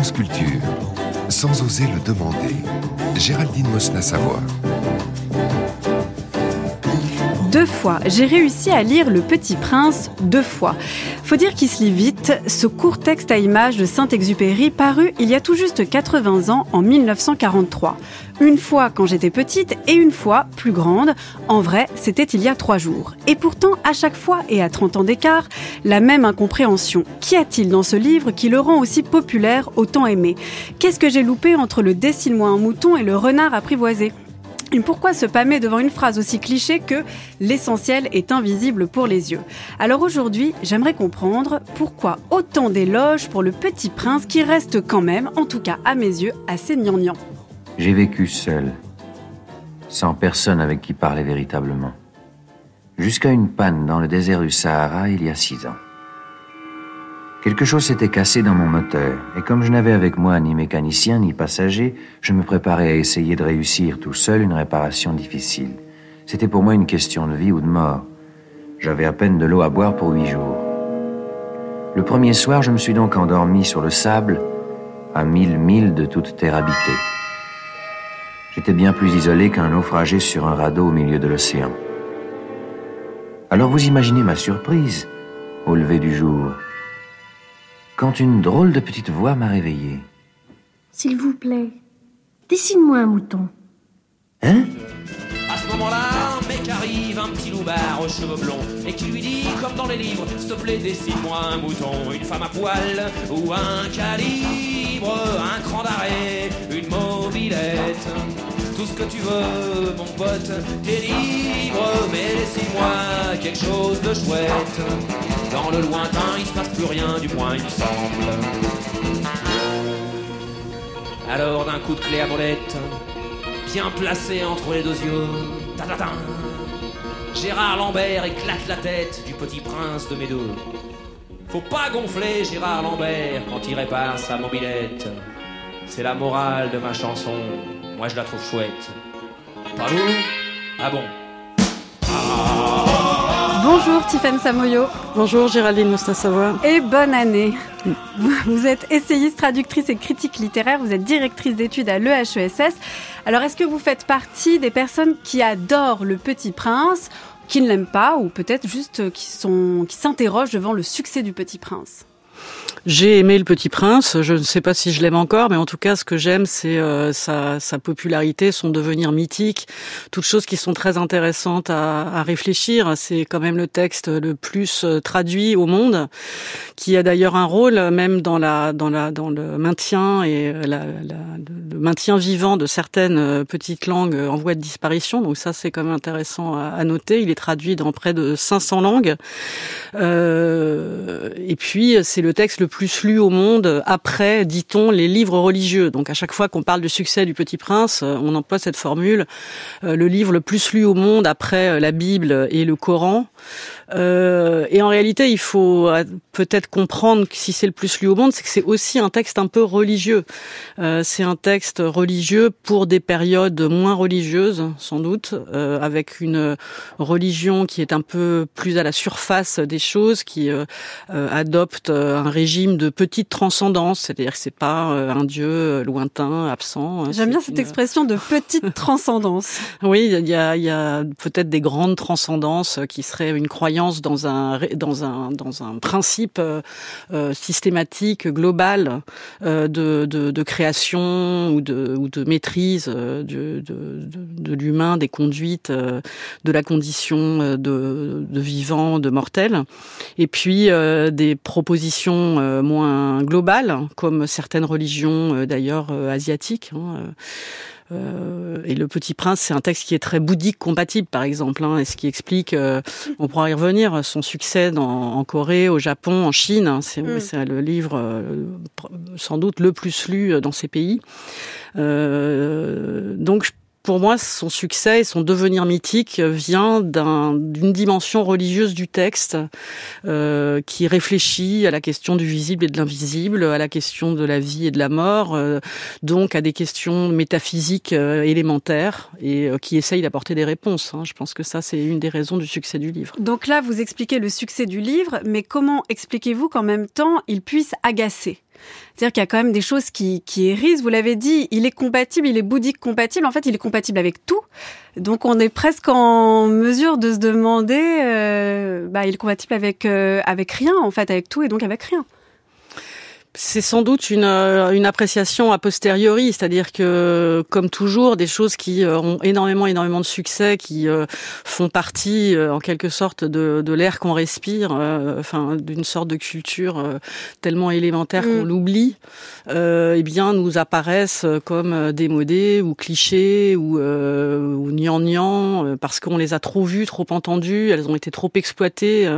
France Culture, sans oser le demander, Géraldine Mosna-Savoie. Deux fois, j'ai réussi à lire Le Petit Prince deux fois. Faut dire qu'il se lit vite, ce court texte à images de Saint-Exupéry paru il y a tout juste 80 ans en 1943. Une fois quand j'étais petite et une fois plus grande. En vrai, c'était il y a trois jours. Et pourtant, à chaque fois et à 30 ans d'écart, la même incompréhension. Qu'y a-t-il dans ce livre qui le rend aussi populaire, autant aimé? Qu'est-ce que j'ai loupé entre le Dessine-moi un mouton et le renard apprivoisé? Pourquoi se pâmer devant une phrase aussi cliché que l'essentiel est invisible pour les yeux Alors aujourd'hui, j'aimerais comprendre pourquoi autant d'éloges pour le petit prince qui reste quand même, en tout cas à mes yeux, assez gnangnan. J'ai vécu seul, sans personne avec qui parler véritablement, jusqu'à une panne dans le désert du Sahara il y a six ans. Quelque chose s'était cassé dans mon moteur, et comme je n'avais avec moi ni mécanicien ni passager, je me préparais à essayer de réussir tout seul une réparation difficile. C'était pour moi une question de vie ou de mort. J'avais à peine de l'eau à boire pour huit jours. Le premier soir, je me suis donc endormi sur le sable, à mille milles de toute terre habitée. J'étais bien plus isolé qu'un naufragé sur un radeau au milieu de l'océan. Alors vous imaginez ma surprise au lever du jour quand une drôle de petite voix m'a réveillé. S'il vous plaît, dessine-moi un mouton. Hein? À ce moment-là, un mec arrive, un petit loupard aux cheveux blonds, et qui lui dit, comme dans les livres, s'il te plaît, dessine-moi un mouton, une femme à poil, ou un calibre, un cran d'arrêt, une mobilette. Tout ce que tu veux, mon pote, t'es libre, mais laissez-moi quelque chose de chouette. Dans le lointain, il se passe plus rien, du moins il me semble. Alors d'un coup de clé à molette, bien placé entre les deux yeux, ta ta ta, Gérard Lambert éclate la tête du petit prince de mes. Faut pas gonfler Gérard Lambert quand il répare sa mobilette. C'est la morale de ma chanson. Moi je la trouve chouette. Pas vous Ah bon? Bonjour Tiffany Samoyo. Bonjour Géraldine Moustin-Savoie. Et bonne année. Vous êtes essayiste, traductrice et critique littéraire, vous êtes directrice d'études à l'EHESS. Alors est-ce que vous faites partie des personnes qui adorent Le Petit Prince, qui ne l'aiment pas, ou peut-être juste qui sont qui s'interrogent devant le succès du Petit Prince? J'ai aimé Le Petit Prince. Je ne sais pas si je l'aime encore, mais en tout cas, ce que j'aime, c'est euh, sa, sa, popularité, son devenir mythique, toutes choses qui sont très intéressantes à, à réfléchir. C'est quand même le texte le plus euh, traduit au monde, qui a d'ailleurs un rôle même dans la dans la dans le maintien et la, la, le maintien vivant de certaines euh, petites langues en voie de disparition. Donc ça, c'est quand même intéressant à, à, noter. Il est traduit dans près de 500 langues. Euh, et puis, c'est le texte le plus lu au monde après, dit-on, les livres religieux. Donc à chaque fois qu'on parle du succès du Petit Prince, euh, on emploie cette formule. Euh, le livre le plus lu au monde après euh, la Bible et le Coran. Euh, et en réalité, il faut peut-être comprendre que si c'est le plus lu au monde, c'est que c'est aussi un texte un peu religieux. Euh, c'est un texte religieux pour des périodes moins religieuses, sans doute, euh, avec une religion qui est un peu plus à la surface des choses, qui euh, euh, adopte un régime de petite transcendance, c'est-à-dire que c'est pas un dieu lointain, absent. Hein, J'aime bien cette expression de petite transcendance. Oui, il y a, y a peut-être des grandes transcendances qui seraient une croyance dans un dans un dans un principe euh, euh, systématique global euh, de, de, création ou de ou de maîtrise de de, l'humain, des conduites, de la condition de, de vivant, de mortel, et puis des propositions moins globales comme certaines religions d'ailleurs asiatiques. Hein, euh, et Le Petit Prince, c'est un texte qui est très bouddhique compatible, par exemple, hein, et ce qui explique, euh, on pourra y revenir, son succès dans, en Corée, au Japon, en Chine. Hein, c'est mm. le livre euh, sans doute le plus lu dans ces pays. donc, je pour moi, son succès et son devenir mythique vient d'une dimension religieuse du texte euh, qui réfléchit à la question du visible et de l'invisible, à la question de la vie et de la mort, euh, donc à des questions métaphysiques euh, élémentaires et qui essaye d'apporter des réponses. Hein. Je pense que ça, c'est une des raisons du succès du livre. Donc là, vous expliquez le succès du livre, mais comment expliquez-vous qu'en même temps, il puisse agacer? C'est-à-dire qu'il y a quand même des choses qui, qui hérissent. Vous l'avez dit, il est compatible, il est bouddhique compatible. En fait, il est compatible avec tout. Donc, on est presque en mesure de se demander, euh, bah, il est compatible avec euh, avec rien, en fait, avec tout et donc avec rien. C'est sans doute une, euh, une appréciation a posteriori, c'est-à-dire que, comme toujours, des choses qui euh, ont énormément, énormément de succès, qui euh, font partie, en quelque sorte, de, de l'air qu'on respire, enfin, d'une sorte de culture tellement élémentaire qu'on mm. l'oublie, eh bien, nous apparaissent comme démodés ou clichés ou, ou gnangnang, parce qu'on les a trop vues, trop entendues, elles ont été trop exploitées.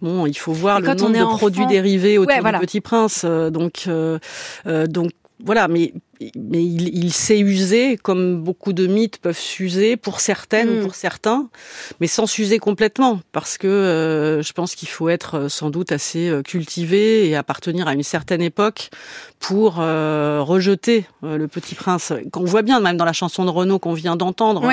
bon, il faut voir le nombre de produits dérivés autour du Petit Prince donc, euh, euh, donc voilà, mais mais il, il s'est usé comme beaucoup de mythes peuvent s'user pour certaines ou mm. pour certains, mais sans s'user complètement, parce que je pense qu'il faut être sans doute assez cultivé et appartenir à une certaine époque pour rejeter le Petit Prince. Qu'on voit bien, même dans la chanson de Renaud qu'on vient d'entendre,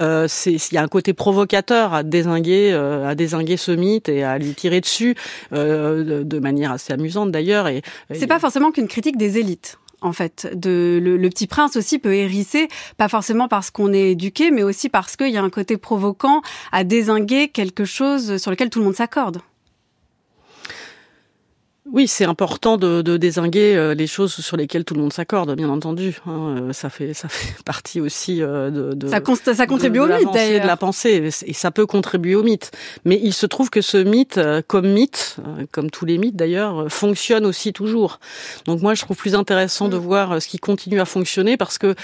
euh, il y a un côté provocateur à désinguer, à désinguer ce mythe et à lui tirer dessus de, de, manière assez amusante d'ailleurs. Et, c'est pas forcément qu'une critique des élites en fait. De, le, petit prince aussi peut hérisser, pas forcément parce qu'on est éduqué, mais aussi parce qu'il y a un côté provoquant à désinguer quelque chose sur lequel tout le monde s'accorde. Oui, c'est important de, de, désinguer euh, les choses sur lesquelles tout le monde s'accorde, bien entendu. Hein, euh, ça fait ça fait partie aussi euh, de, de ça, ça contribue au mythe d'ailleurs. de la pensée et ça peut contribuer au mythe. Mais il se trouve que ce mythe, comme mythe, comme tous les mythes d'ailleurs, fonctionne aussi toujours. Donc moi, je trouve plus intéressant de mm. voir ce qui continue à fonctionner parce que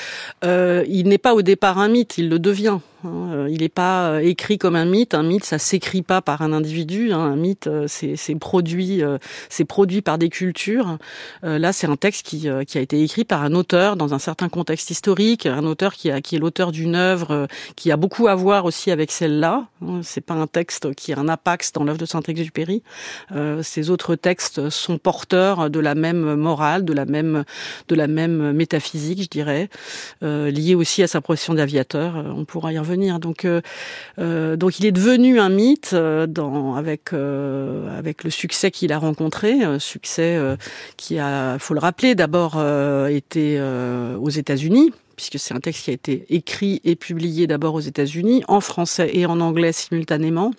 euh, il n'est pas au départ un mythe, il le devient. Hein, euh, il n'est pas euh, écrit comme un mythe. Un mythe, ça s'écrit pas par un individu. Hein. Un mythe, euh, c'est produit, c'est produit par des cultures. Là, c'est un texte qui, a été écrit par un auteur dans un certain contexte historique, un auteur qui, est l'auteur d'une œuvre qui a beaucoup à voir aussi avec celle-là. Hein. C'est pas un texte qui a un apax dans l'œuvre de Saint-Exupéry. ces autres textes sont porteurs de la même morale, de la même, de la même métaphysique, je dirais, liée aussi à sa profession d'aviateur. On pourra y revenir donc, euh, euh, donc il est devenu un mythe euh, avec le succès qu'il a rencontré, succès qui a, faut le rappeler, d'abord été aux États-Unis puisque c'est un texte qui a été écrit et publié d'abord aux États-Unis, en français et en anglais simultanément.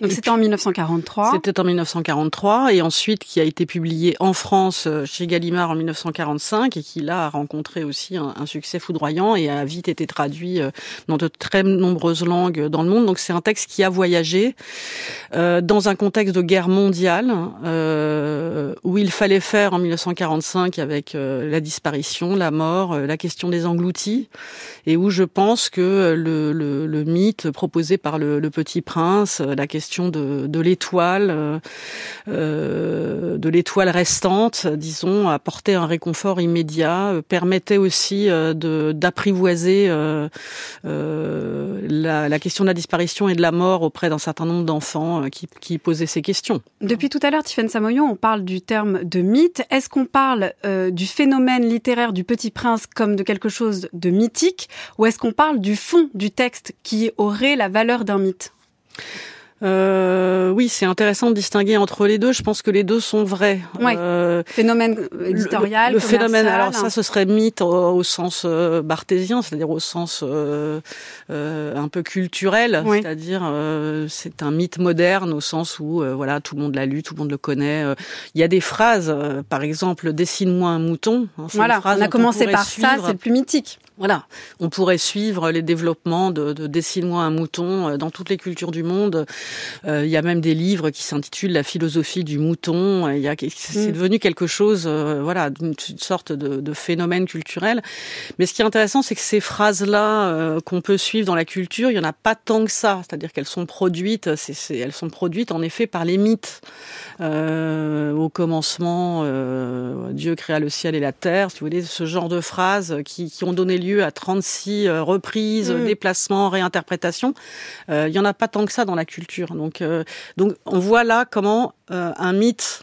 Donc c'était en 1943. C'était en 1943 et ensuite qui a été publié en France euh, chez Gallimard en 1945 et qui là a rencontré aussi un, succès foudroyant et a vite été traduit euh, dans de très nombreuses langues dans le monde. Donc c'est un texte qui a voyagé euh, dans un contexte de guerre mondiale euh, où il fallait faire en 1945 avec euh, la disparition, la mort, la question des engloutis et où je pense que le, le, le mythe proposé par le, le Petit Prince, la question de, de l'étoile, euh, euh, de l'étoile restante, disons, apporter un réconfort immédiat, euh, permettait aussi d'apprivoiser la, question de la disparition et de la mort auprès d'un certain nombre d'enfants qui, qui posaient ces questions. Depuis tout à l'heure, Tiffaine Samoyon, on parle du terme de mythe. Est-ce qu'on parle du phénomène littéraire du Petit Prince comme de quelque chose de mythique, ou est-ce qu'on parle du fond du texte qui aurait la valeur d'un mythe? Euh, oui, c'est intéressant de distinguer entre les deux. Je pense que les deux sont vrais. Euh, phénomène éditorial. Le, phénomène, alors ça, ce serait mythe au, sens euh, barthésien, c'est-à-dire au sens euh, euh un peu culturel, c'est-à-dire c'est un mythe moderne au sens où voilà tout le monde l'a lu, tout le monde le connaît. Il y a des phrases, par exemple, dessine-moi un mouton. Hein, voilà, on a commencé par ça, c'est le plus mythique. Voilà, on pourrait suivre les développements de, de Dessine-moi un mouton euh, dans toutes les cultures du monde. Euh, il y a même des livres qui s'intitulent La philosophie du mouton. Il y a, c'est mm. devenu quelque chose, euh, voilà, d'une sorte de, de, phénomène culturel. Mais ce qui est intéressant, c'est que ces phrases-là qu'on peut suivre dans la culture, il y en a pas tant que ça. C'est-à-dire qu'elles sont produites, c'est, elles sont produites en effet par les mythes. au commencement, Dieu créa le ciel et la terre. Si vous voulez, ce genre de phrases qui, qui ont donné lieu à 36 euh, reprises, mm. déplacements, réinterprétations. Euh, il y en a pas tant que ça dans la culture. Donc, euh, donc on voit là comment un mythe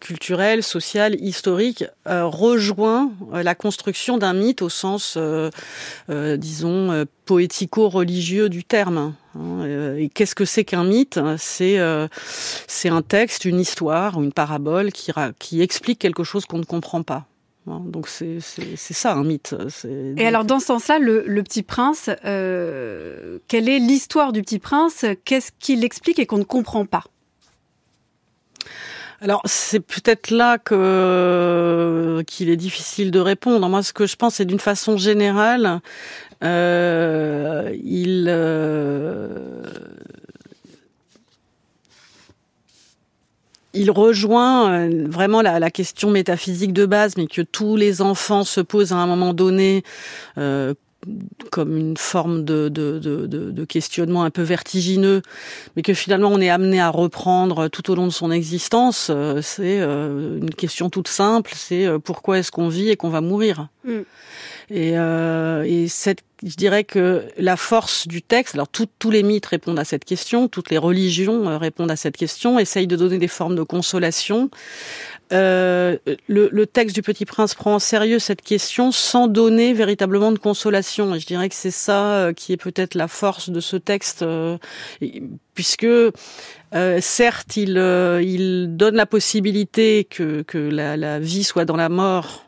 culturel, social, historique rejoint la construction d'un mythe au sens, disons, poético-religieux du terme. Hein, et qu'est-ce que c'est qu'un mythe? C'est c'est un texte, une histoire, une parabole qui, qui explique quelque chose qu'on ne comprend pas. Hein, donc c'est ça un mythe. Et alors dans ce sens-là, le, le, Petit Prince, euh, quelle est l'histoire du Petit Prince? Qu'est-ce qu'il explique et qu'on ne comprend pas? Alors c'est peut-être là que qu'il est difficile de répondre. Moi, ce que je pense, c'est d'une façon générale, euh, il euh, il rejoint euh, vraiment la, question métaphysique de base, mais que tous les enfants se posent à un moment donné euh, comme une forme de, questionnement un peu vertigineux, mais que finalement on est amené à reprendre tout au long de son existence. Euh, c'est une question toute simple, c'est pourquoi est-ce qu'on vit et qu'on va mourir? Mm. Et, euh, et cette, je dirais que la force du texte, alors tous les mythes répondent à cette question, toutes les religions euh, répondent à cette question, essayent de donner des formes de consolation. Euh, le, le, texte du Petit Prince prend en sérieux cette question sans donner véritablement de consolation. Et je dirais que c'est ça euh, qui est peut-être la force de ce texte, euh, puisque euh, certes, il, il donne la possibilité que, que la, la vie soit dans la mort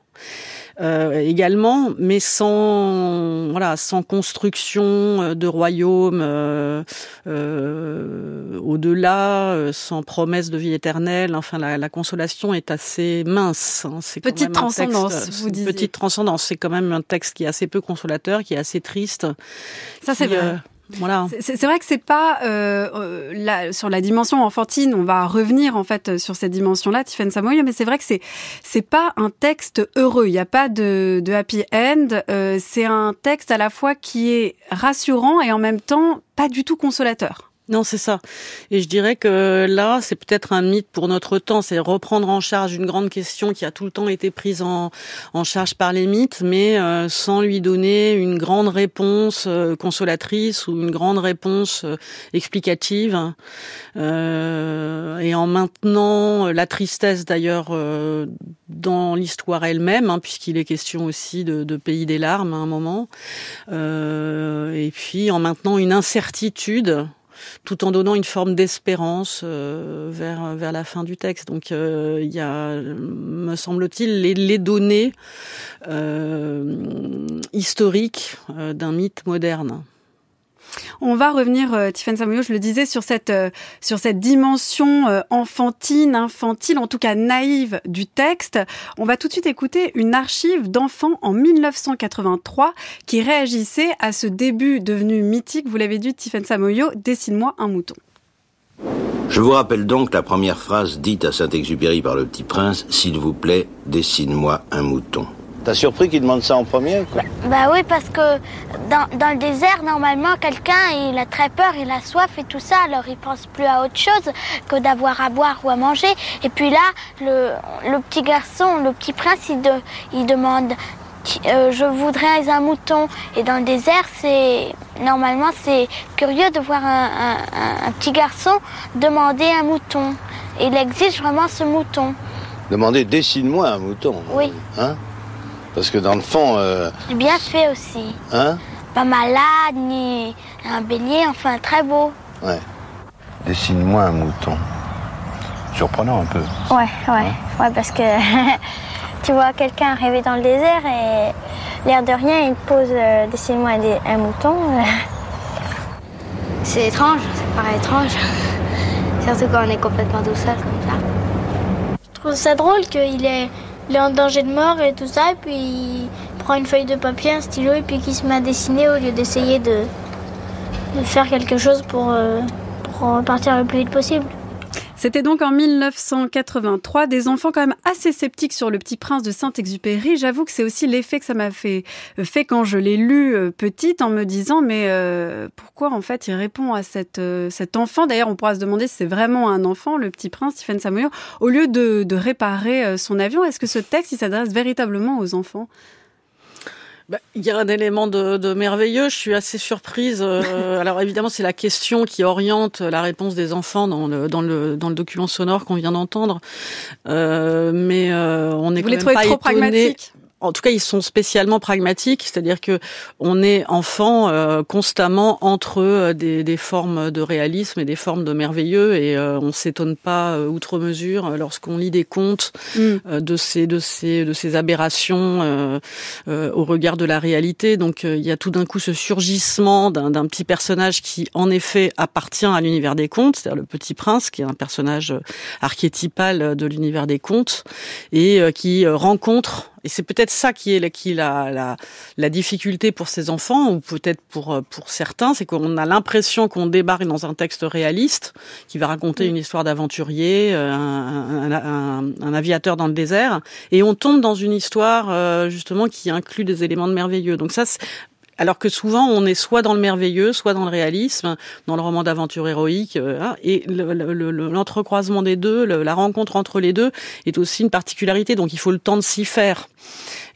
euh, également, mais sans voilà, sans construction euh, de royaume euh, euh, au-delà, sans promesse de vie éternelle. Enfin, la, la consolation est assez mince. Hein. C'est petite transcendance, vous disiez. Petite transcendance. C'est quand même un texte qui est assez peu consolateur, qui est assez triste. Ça, c'est vrai. Voilà. C'est vrai que c'est pas euh, euh, sur la dimension enfantine. On va revenir en fait sur cette dimension-là, Tiffen Samoyo, mais c'est vrai que c'est c'est pas un texte heureux. Il n'y a pas de, de happy end. Euh, c'est un texte à la fois qui est rassurant et en même temps pas du tout consolateur. Non, c'est ça. Et je dirais que là, c'est peut-être un mythe pour notre temps, c'est reprendre en charge une grande question qui a tout le temps été prise en, en charge par les mythes, mais euh, sans lui donner une grande réponse euh, consolatrice ou une grande réponse euh, explicative. et en maintenant la tristesse d'ailleurs dans l'histoire elle-même, hein, puisqu'il est question aussi de, de, pays des larmes à un moment, et puis en maintenant une incertitude tout en donnant une forme d'espérance euh, vers la fin du texte. Donc euh, il y a, me semble-t-il, les, les données euh, historiques d'un mythe moderne. On va revenir, euh, Tiffany Samoyo, je le disais, sur cette, euh, sur cette dimension euh, enfantine, infantile, en tout cas naïve du texte. On va tout de suite écouter une archive d'enfants en 1983 qui réagissait à ce début devenu mythique, vous l'avez dit, Tiffany Samoyo, Dessine-moi un mouton. Je vous rappelle donc la première phrase dite à Saint-Exupéry par le petit prince, S'il vous plaît, dessine-moi un mouton. T'as surpris qu'il demande ça en premier quoi Bah oui, parce que dans, dans, le désert, normalement, quelqu'un, il a très peur, il a soif et tout ça, alors il pense plus à autre chose que d'avoir à boire ou à manger. Et puis là, le, le petit garçon, le petit prince, il, de, il demande euh, je voudrais un mouton. Et dans le désert, c'est normalement c'est curieux de voir un, un, un, petit garçon demander un mouton. Il exige vraiment ce mouton. Demander dessine-moi un mouton. Oui. Hein? Parce que dans le fond. Euh... Bien fait aussi. Hein Pas malade, ni un bélier, enfin très beau. Ouais. Dessine-moi un mouton. Surprenant un peu. Ouais, ouais. Hein ouais, parce que tu vois quelqu'un arriver dans le désert et l'air de rien, il pose euh, dessine-moi un, un, mouton. C'est étrange, ça paraît étrange. Surtout quand on est complètement tout seul comme ça. Je trouve ça drôle qu'il est il est en danger de mort et tout ça, et puis il prend une feuille de papier, un stylo, et puis qu'il se met à dessiner au lieu d'essayer de, faire quelque chose pour, euh, pour le plus vite possible. C'était donc en 1983, des enfants quand même assez sceptiques sur le petit prince de Saint-Exupéry. J'avoue que c'est aussi l'effet que ça m'a fait, euh, fait quand je l'ai lu euh, petite en me disant mais euh, pourquoi en fait il répond à cette, cet enfant? D'ailleurs on pourra se demander si c'est vraiment un enfant, le petit prince Stephen Samuel, au lieu de, de réparer son avion. Est-ce que ce texte il s'adresse véritablement aux enfants? Bah, il y a un élément de, de, merveilleux. Je suis assez surprise. Euh, alors évidemment, c'est la question qui oriente la réponse des enfants dans le dans le dans le document sonore qu'on vient d'entendre. Euh, mais euh, on est Vous quand les trouvez pas trop étonné. En tout cas, ils sont spécialement pragmatiques, c'est-à-dire que on est enfant euh, constamment entre euh, des, des, formes de réalisme et des formes de merveilleux, et euh, on s'étonne pas outre mesure lorsqu'on lit des contes mm. de ces de ces de ces aberrations au regard de la réalité. Donc, il y a tout d'un coup ce surgissement d'un petit personnage qui, en effet, appartient à l'univers des contes, c'est-à-dire le Petit Prince, qui est un personnage archétypal de l'univers des contes et qui rencontre et c'est peut-être ça qui est, qui la, la, la, difficulté pour ces enfants, ou peut-être pour, euh, pour certains, c'est qu'on a l'impression qu'on débarque dans un texte réaliste qui va raconter une histoire d'aventurier, euh, un, un, un, aviateur dans le désert, et on tombe dans une histoire euh, justement qui inclut des éléments de merveilleux. Donc ça, alors que souvent on est soit dans le merveilleux, soit dans le réalisme, dans le roman d'aventure héroïque, hein, et l'entrecroisement des deux, la rencontre entre les deux est aussi une particularité. Donc il faut le temps de s'y faire.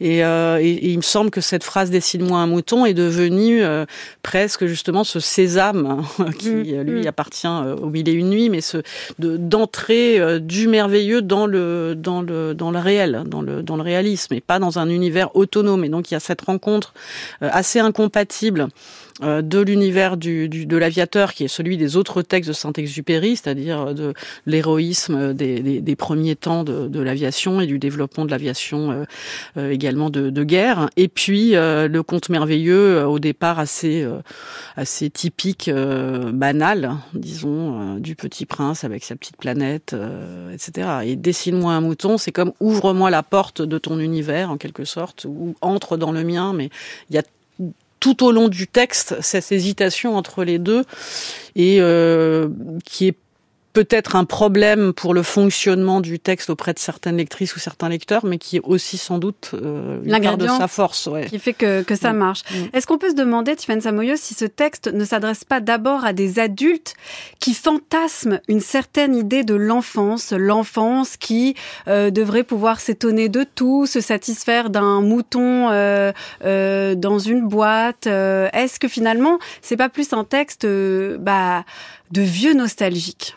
Et, euh, et, il me semble que cette phrase dessine-moi un mouton est devenue euh, presque justement ce sésame hein, qui mmh, lui mmh. appartient euh, au mille et une nuits, mais ce d'entrer du merveilleux dans le dans le dans le réel, dans le dans le réalisme, et pas dans un univers autonome. Et donc il y a cette rencontre assez incompatible de l'univers du, du, de l'aviateur, qui est celui des autres textes de Saint-Exupéry, c'est-à-dire de l'héroïsme des, des, des, premiers temps de, de l'aviation et du développement de l'aviation euh, euh, également de, de, guerre. Et puis le conte merveilleux, au départ assez assez typique, banal, disons, du Petit Prince avec sa petite planète, etc. Et dessine-moi un mouton, c'est comme ouvre-moi la porte de ton univers en quelque sorte, ou entre dans le mien, mais il y a tout au long du texte cette hésitation entre les deux et euh, qui est peut-être un problème pour le fonctionnement du texte auprès de certaines lectrices ou certains lecteurs, mais qui est aussi sans doute euh, une part de sa force. Ouais. Qui fait que, que ça mm. marche. Mm. Est-ce qu'on peut se demander, Tiffany Samoyo, si ce texte ne s'adresse pas d'abord à des adultes qui fantasment une certaine idée de l'enfance, l'enfance qui euh, devrait pouvoir s'étonner de tout, se satisfaire d'un mouton euh, euh dans une boîte euh, Est-ce que finalement, c'est pas plus un texte bah, de vieux nostalgiques?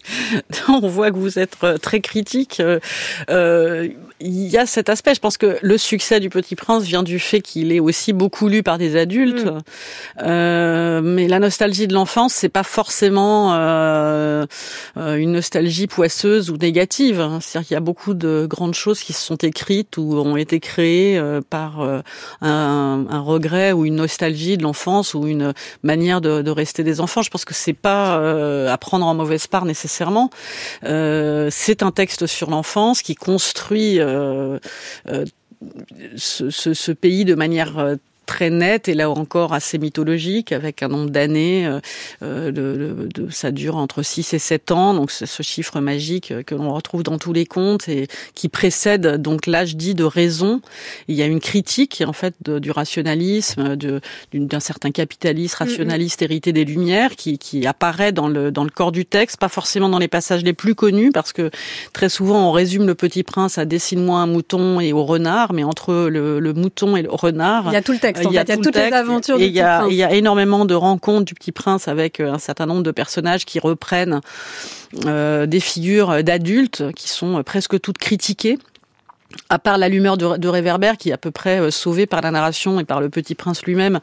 on voit que vous êtes euh, très critique. Euh, euh, il y a cet aspect. Je pense que le succès du Petit Prince vient du fait qu'il est aussi beaucoup lu par des adultes. Mm. Euh, mais la nostalgie de l'enfance, c'est pas forcément euh, une nostalgie poisseuse ou négative. Hein. C'est-à-dire qu'il y a beaucoup de grandes choses qui se sont écrites ou ont été créées par un, un, regret ou une nostalgie de l'enfance ou une manière de, de, rester des enfants. Je pense que c'est pas à prendre en mauvaise part nécessairement. Euh, c'est un texte sur l'enfance qui construit euh, euh, ce, ce, ce, pays de manière très nette et là encore assez mythologique avec un nombre d'années. Euh, euh de, de, ça dure entre 6 et 7 ans, donc c'est ce chiffre magique que l'on retrouve dans tous les contes et qui précède donc l'âge dit de raison. Il y a une critique en fait de, du rationalisme, d'un certain capitalisme rationaliste hérité des Lumières qui, qui apparaît dans le, dans le corps du texte, pas forcément dans les passages les plus connus parce que très souvent on résume le Petit Prince à dessine-moi un mouton et au renard, mais entre le, le mouton et le renard, il y a tout le texte il y a, toutes les aventures du il y a, Il y a énormément de rencontres du Petit Prince avec euh, un certain nombre de personnages qui reprennent euh, des figures d'adultes qui sont euh, presque toutes critiquées. À part la lumière de, de, réverbère qui est à peu près sauvée par la narration et par le petit prince lui-même,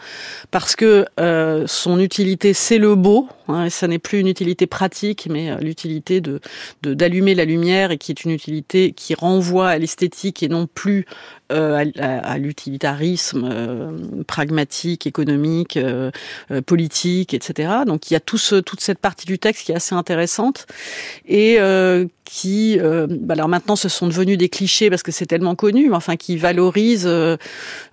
parce que euh, son utilité c'est le beau, hein, et ça n'est plus une utilité pratique, mais l'utilité de d'allumer la lumière et qui est une utilité qui renvoie à l'esthétique et non plus euh, à, à l'utilitarisme euh, pragmatique, économique, politique, etc. Donc il y a tout ce, toute cette partie du texte qui est assez intéressante et qui, bah alors maintenant, ce sont devenus des clichés parce que c'est tellement connu, mais enfin qui valorise euh,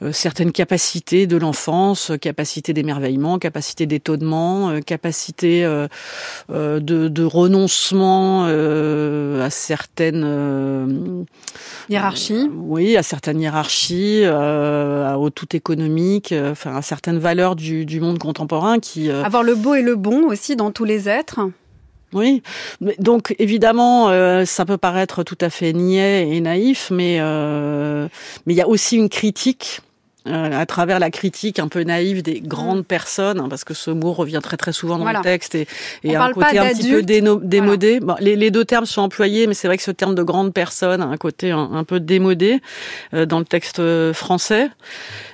euh, certaines capacités de l'enfance, capacité d'émerveillement, capacité d'étonnement, euh, capacité de, de, renoncement à certaines hiérarchies. oui, à certaines hiérarchies, au tout économique, enfin à certaines valeurs du, du monde contemporain qui avoir le beau et le bon aussi dans tous les êtres. Oui, donc évidemment, euh, ça peut paraître tout à fait niais et naïf, mais euh, mais il y a aussi une critique à travers la critique un peu naïve des grandes mm. personnes, hein, parce que ce mot revient très très souvent dans le texte et, et un côté un petit peu démodé. Bon, les, les, deux termes sont employés, mais c'est vrai que ce terme de grande personne a un côté un, peu démodé euh, dans le texte euh, français.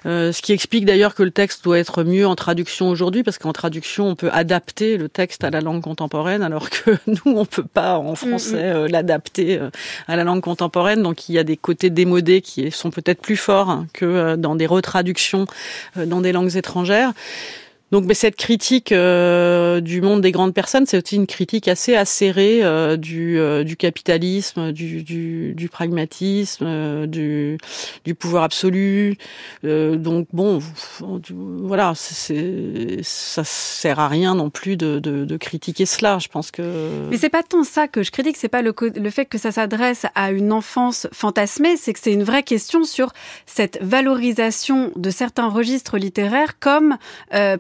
Euh, ce qui explique d'ailleurs que le texte doit être mieux en traduction aujourd'hui, parce qu'en traduction, on peut adapter le texte à la langue contemporaine, alors que nous, on peut pas en français mm, mm. l'adapter à la langue contemporaine. Donc il y a des côtés démodés qui sont peut-être plus forts hein, que dans des traduction euh, dans des langues étrangères. Donc, mais cette critique euh, du monde des grandes personnes, c'est aussi une critique assez acérée euh, du, euh, du, capitalisme, du, du, du pragmatisme, du, du, pouvoir absolu. donc, bon, voilà, c'est, ça sert à rien non plus de, de, de, critiquer cela. Je pense que. Mais c'est pas tant ça que je critique, c'est pas le, le fait que ça s'adresse à une enfance fantasmée, c'est que c'est une vraie question sur cette valorisation de certains registres littéraires comme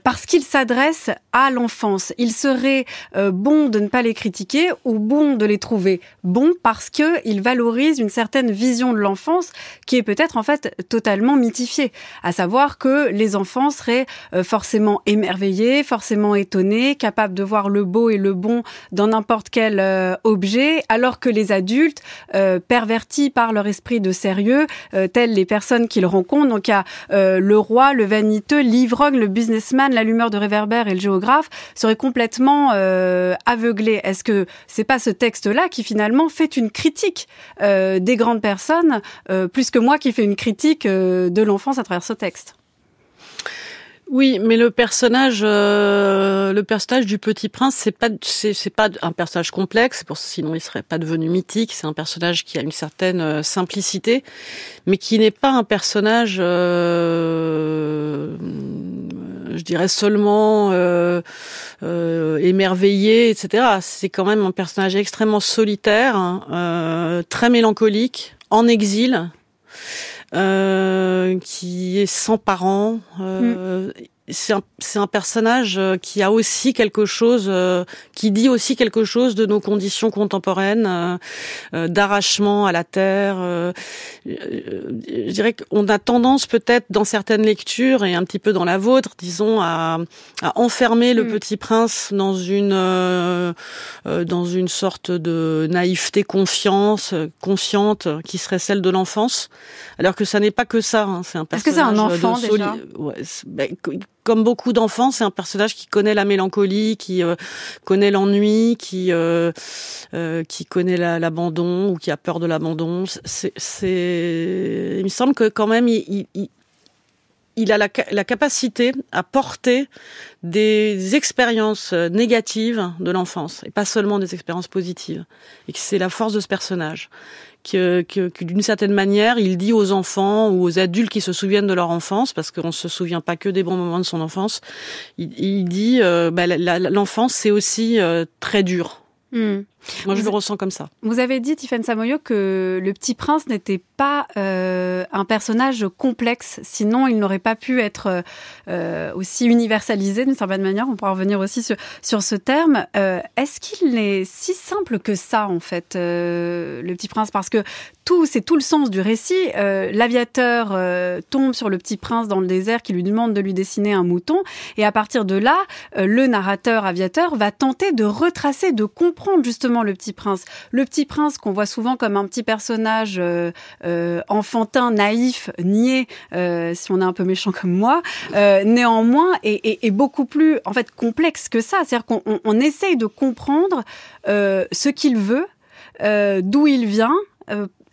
parce parce qu'il s'adresse à l'enfance. Il serait euh, bon de ne pas les critiquer ou bon de les trouver bons parce que il valorise une certaine vision de l'enfance qui est peut-être en fait totalement mythifiée. À savoir que les enfants seraient euh, forcément émerveillés, forcément étonnés, capables de voir le beau et le bon dans n'importe quel euh, objet, alors que les adultes, pervertis par leur esprit de sérieux, tels les personnes qu'ils rencontrent, donc il y a le roi, le vaniteux, l'ivrogne, le businessman, la l'humeur de réverbère et le géographe seraient complètement euh. Est-ce que c'est pas ce texte-là qui finalement fait une critique euh, des grandes personnes euh, plus que moi qui fais une critique de l'enfance à travers ce texte? Oui, mais le personnage, euh, le personnage du Petit Prince, c'est pas, c'est, pas un personnage complexe, pour sinon il serait pas devenu mythique. C'est un personnage qui a une certaine euh, simplicité, mais qui n'est pas un personnage, euh, je dirais seulement émerveillé, etc. C'est quand même un personnage extrêmement solitaire, hein, très mélancolique, en exil. Euh, qui est sans parents. Euh, mm c'est un, un, personnage euh, qui a aussi quelque chose, euh, qui dit aussi quelque chose de nos conditions contemporaines, euh, d'arrachement à la terre. je dirais qu'on a tendance peut-être dans certaines lectures et un petit peu dans la vôtre, disons, à, à enfermer le mm. Petit Prince dans une dans une sorte de naïveté confiance, confiante, qui serait celle de l'enfance, alors que ça n'est pas que ça. Hein. C'est un personnage. Est-ce que c'est un enfant déjà? ouais, ben, comme beaucoup d'enfants, c'est un personnage qui connaît la mélancolie, qui euh, connaît l'ennui, qui euh, euh, qui connaît l'abandon ou qui a peur de l'abandon. C'est, il me semble que quand même, il, il, il a la, la, capacité à porter des expériences négatives de l'enfance et pas seulement des expériences positives. Et que c'est la force de ce personnage que, que, d'une certaine manière, il dit aux enfants ou aux adultes qui se souviennent de leur enfance, parce qu'on ne se souvient pas que des bons moments de son enfance, il, il dit euh, bah, l'enfance c'est aussi euh, très dur. Hmm. Moi, je le ressens comme ça. Vous avez dit, Tiffaine Samoyo, que le petit prince n'était pas euh, un personnage complexe, sinon il n'aurait pas pu être euh, aussi universalisé d'une certaine manière. On pourra revenir aussi sur, sur ce terme. Euh, Est-ce qu'il est si simple que ça, en fait, le petit prince? Parce que tout, c'est tout le sens du récit. L'aviateur tombe sur le petit prince dans le désert qui lui demande de lui dessiner un mouton, et à partir de là, le narrateur aviateur va tenter de retracer, de comprendre justement le Petit Prince. Le Petit Prince qu'on voit souvent comme un petit personnage euh, euh, enfantin, naïf, niais, euh, si on est un peu méchant comme moi, néanmoins est, beaucoup plus en fait complexe que ça. C'est-à-dire qu'on on, essaye de comprendre ce qu'il veut, d'où il vient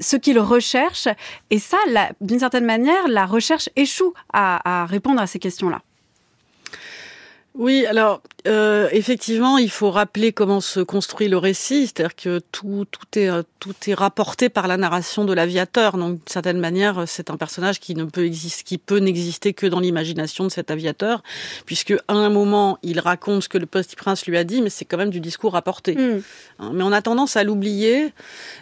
ce qu'il recherche. Et ça, d'une certaine manière, la recherche échoue à répondre à ces questions-là. Oui, alors euh, effectivement, il faut rappeler comment se construit le récit, c'est-à-dire que tout, tout, est, tout est rapporté par la narration de l'aviateur. Donc, d'une certaine manière, c'est un personnage qui ne peut exister, qui peut n'exister que dans l'imagination de cet aviateur, puisque à un moment, il raconte ce que le petit prince lui a dit, mais c'est quand même du discours rapporté. Hmm. Hein, mais on a tendance à l'oublier,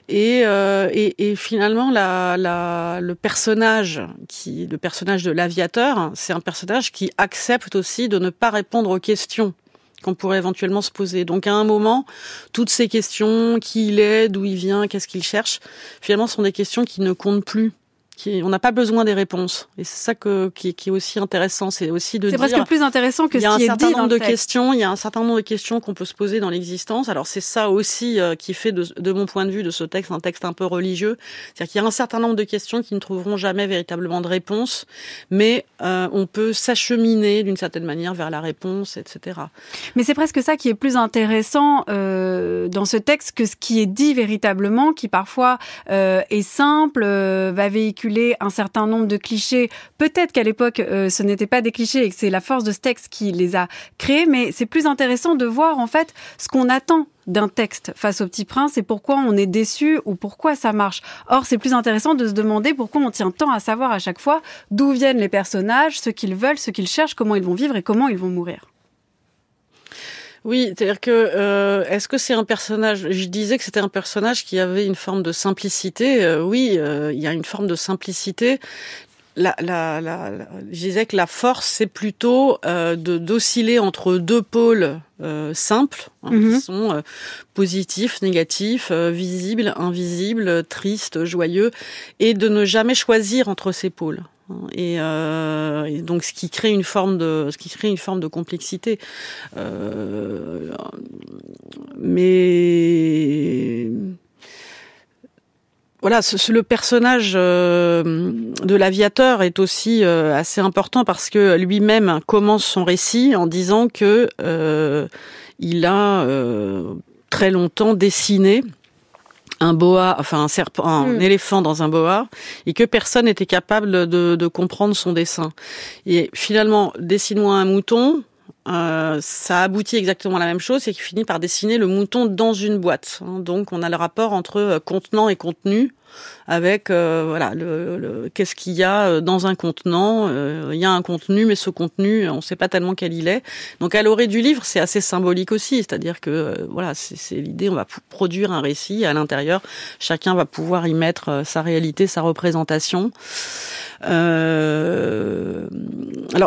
et, euh, et, et, finalement, la, la, le personnage qui, le personnage de l'aviateur, c'est un personnage qui accepte aussi de ne pas répondre aux questions qu'on pourrait éventuellement se poser. Donc à un moment, toutes ces questions, qui il est, d'où il vient, qu'est-ce qu'il cherche, finalement sont des questions qui ne comptent plus qui, on n'a pas besoin des réponses. Et c'est ça que, qui, qui, est aussi intéressant, c'est aussi de dire. C'est presque plus intéressant que ce qui est dit. Il y a un certain nombre de questions. Il y a un certain nombre de questions qu'on peut se poser dans l'existence. Alors c'est ça aussi euh, qui fait, de, de, mon point de vue, de ce texte un texte un peu religieux. C'est-à-dire qu'il y a un certain nombre de questions qui ne trouveront jamais véritablement de réponse, mais euh, on peut s'acheminer d'une certaine manière vers la réponse, etc. Mais c'est presque ça qui est plus intéressant euh, dans ce texte que ce qui est dit véritablement, qui parfois euh, est simple, va véhiculer un certain nombre de clichés. Peut-être qu'à l'époque, ce n'était pas des clichés et que c'est la force de ce texte qui les a créés, mais c'est plus intéressant de voir en fait ce qu'on attend d'un texte face au petit prince et pourquoi on est déçu ou pourquoi ça marche. Or, c'est plus intéressant de se demander pourquoi on tient tant à savoir à chaque fois d'où viennent les personnages, ce qu'ils veulent, ce qu'ils cherchent, comment ils vont vivre et comment ils vont mourir. Oui, c'est-à-dire que euh, est-ce que c'est un personnage Je disais que c'était un personnage qui avait une forme de simplicité. Euh, oui, euh, il y a une forme de simplicité. La, la, la, je disais que la force, c'est plutôt euh, de d'osciller entre deux pôles euh, simples, hein, qui Mhm. sont euh, positifs, négatifs, euh, visibles, invisibles, tristes, joyeux, et de ne jamais choisir entre ces pôles. hein. Et, euh, et donc, ce qui crée une forme de, ce qui crée une forme de complexité. Euh, mais voilà, ce, ce- le personnage euh, de l'aviateur est aussi euh, assez important parce que lui-même commence son récit en disant que euh, il a très longtemps dessiné un boa, enfin un serpent, un Mm. éléphant dans un boa, et que personne n'était capable de, de comprendre son dessin. Et finalement, dessine-moi un mouton. Euh, ça aboutit exactement à la même chose, c'est qu'il finit par dessiner le mouton dans une boîte. hein. Donc, on a le rapport entre euh, contenant et contenu, avec euh, voilà le, qu'est-ce qu'il y a euh, dans un contenant. Euh, Il y a un contenu, mais ce contenu, on ne sait pas tellement quel il est. Donc, à l'orée du livre, c'est assez symbolique aussi, c'est-à-dire que voilà, c'est l'idée, on va produire un récit à l'intérieur, chacun va pouvoir y mettre sa réalité, sa représentation. Alors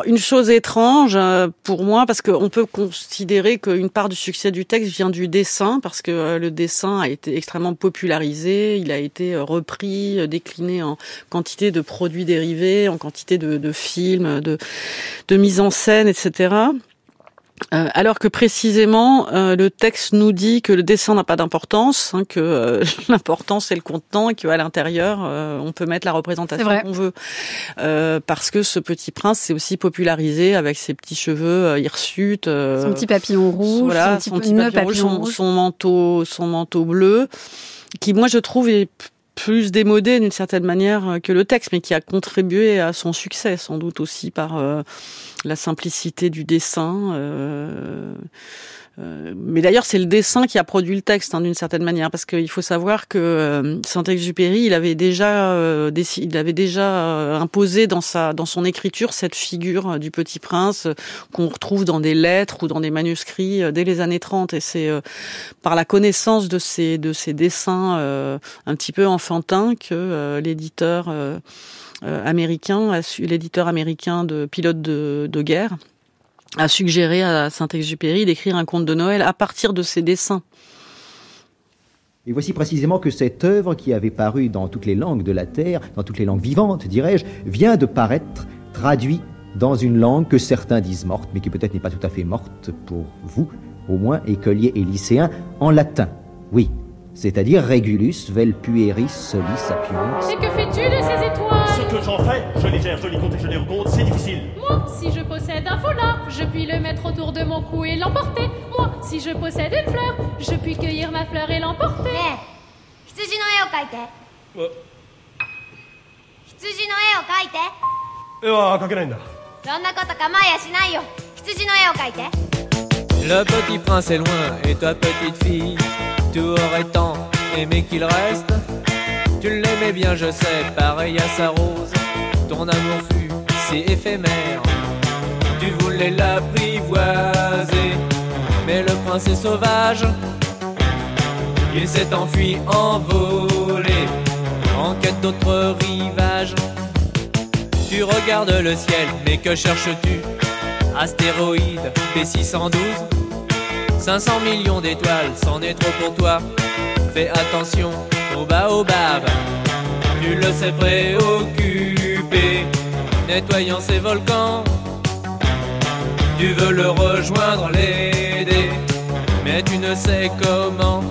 une chose étrange pour moi, parce qu'on peut considérer qu'une part du succès du texte vient du dessin, parce que le dessin a été extrêmement popularisé, il a été repris, euh, décliné en quantité de produits dérivés, en quantité de, de films, de, de mise en scène, etc. Euh, alors que précisément, euh, le texte nous dit que le dessin n'a pas d'importance, hein, que euh, l'important c'est le contenant et qu'à l'intérieur on peut mettre la représentation qu'on veut. Parce que ce petit prince s'est aussi popularisé avec ses petits cheveux hirsutes, Son petit papillon rouge, voilà, son petit, son petit nœud papillon rouge, papillon son, rouge. son manteau, son manteau bleu, qui moi je trouve est plus démodé d'une certaine manière euh, que le texte, mais qui a contribué à son succès, sans doute aussi par euh, la simplicité du dessin. euh, euh, mais d'ailleurs, c'est le dessin qui a produit le texte, hein, d'une certaine manière, parce qu'il faut savoir que euh, Saint-Exupéry, il avait déjà, euh, il avait déjà euh, imposé dans sa, dans son écriture cette figure du Petit Prince qu'on retrouve dans des lettres ou dans des manuscrits dès les années 30. Et c'est par la connaissance de ces, de ces dessins un petit peu enfantins que l'éditeur américain, l'éditeur américain de pilote de, de guerre, a suggéré à Saint-Exupéry d'écrire un conte de Noël à partir de ses dessins. Et voici précisément que cette œuvre qui avait paru dans toutes les langues de la terre, dans toutes les langues vivantes, dirais-je, vient de paraître traduit dans une langue que certains disent morte, mais qui peut-être n'est pas tout à fait morte pour vous, au moins écoliers et lycéens, en latin. Oui, c'est-à-dire Regulus vel pueris soli sapiens. Et que fais-tu de ces étoiles? que j'en fais, je les gère, je les compte et je les recompte, c'est difficile. Moi, si je possède un foulard, je puis le mettre autour de mon cou et l'emporter. Moi, si je possède une fleur, je puis cueillir ma fleur et l'emporter. Euh. Le petit prince est loin et ta petite fille, tu aurais tant aimé qu'il reste tu l'aimais bien, je sais, pareil à sa rose. Ton amour fut si éphémère. Tu voulais l'apprivoiser, mais le prince est sauvage. Il s'est enfui, envolé, en quête d'autres rivages. Tu regardes le ciel, mais que cherches-tu? Astéroïde B612 500 millions d'étoiles, c'en est trop pour toi. Fais attention au baobab. Tu le s'est préoccupé, nettoyant ses volcans. Tu veux le rejoindre, l'aider, mais tu ne sais comment.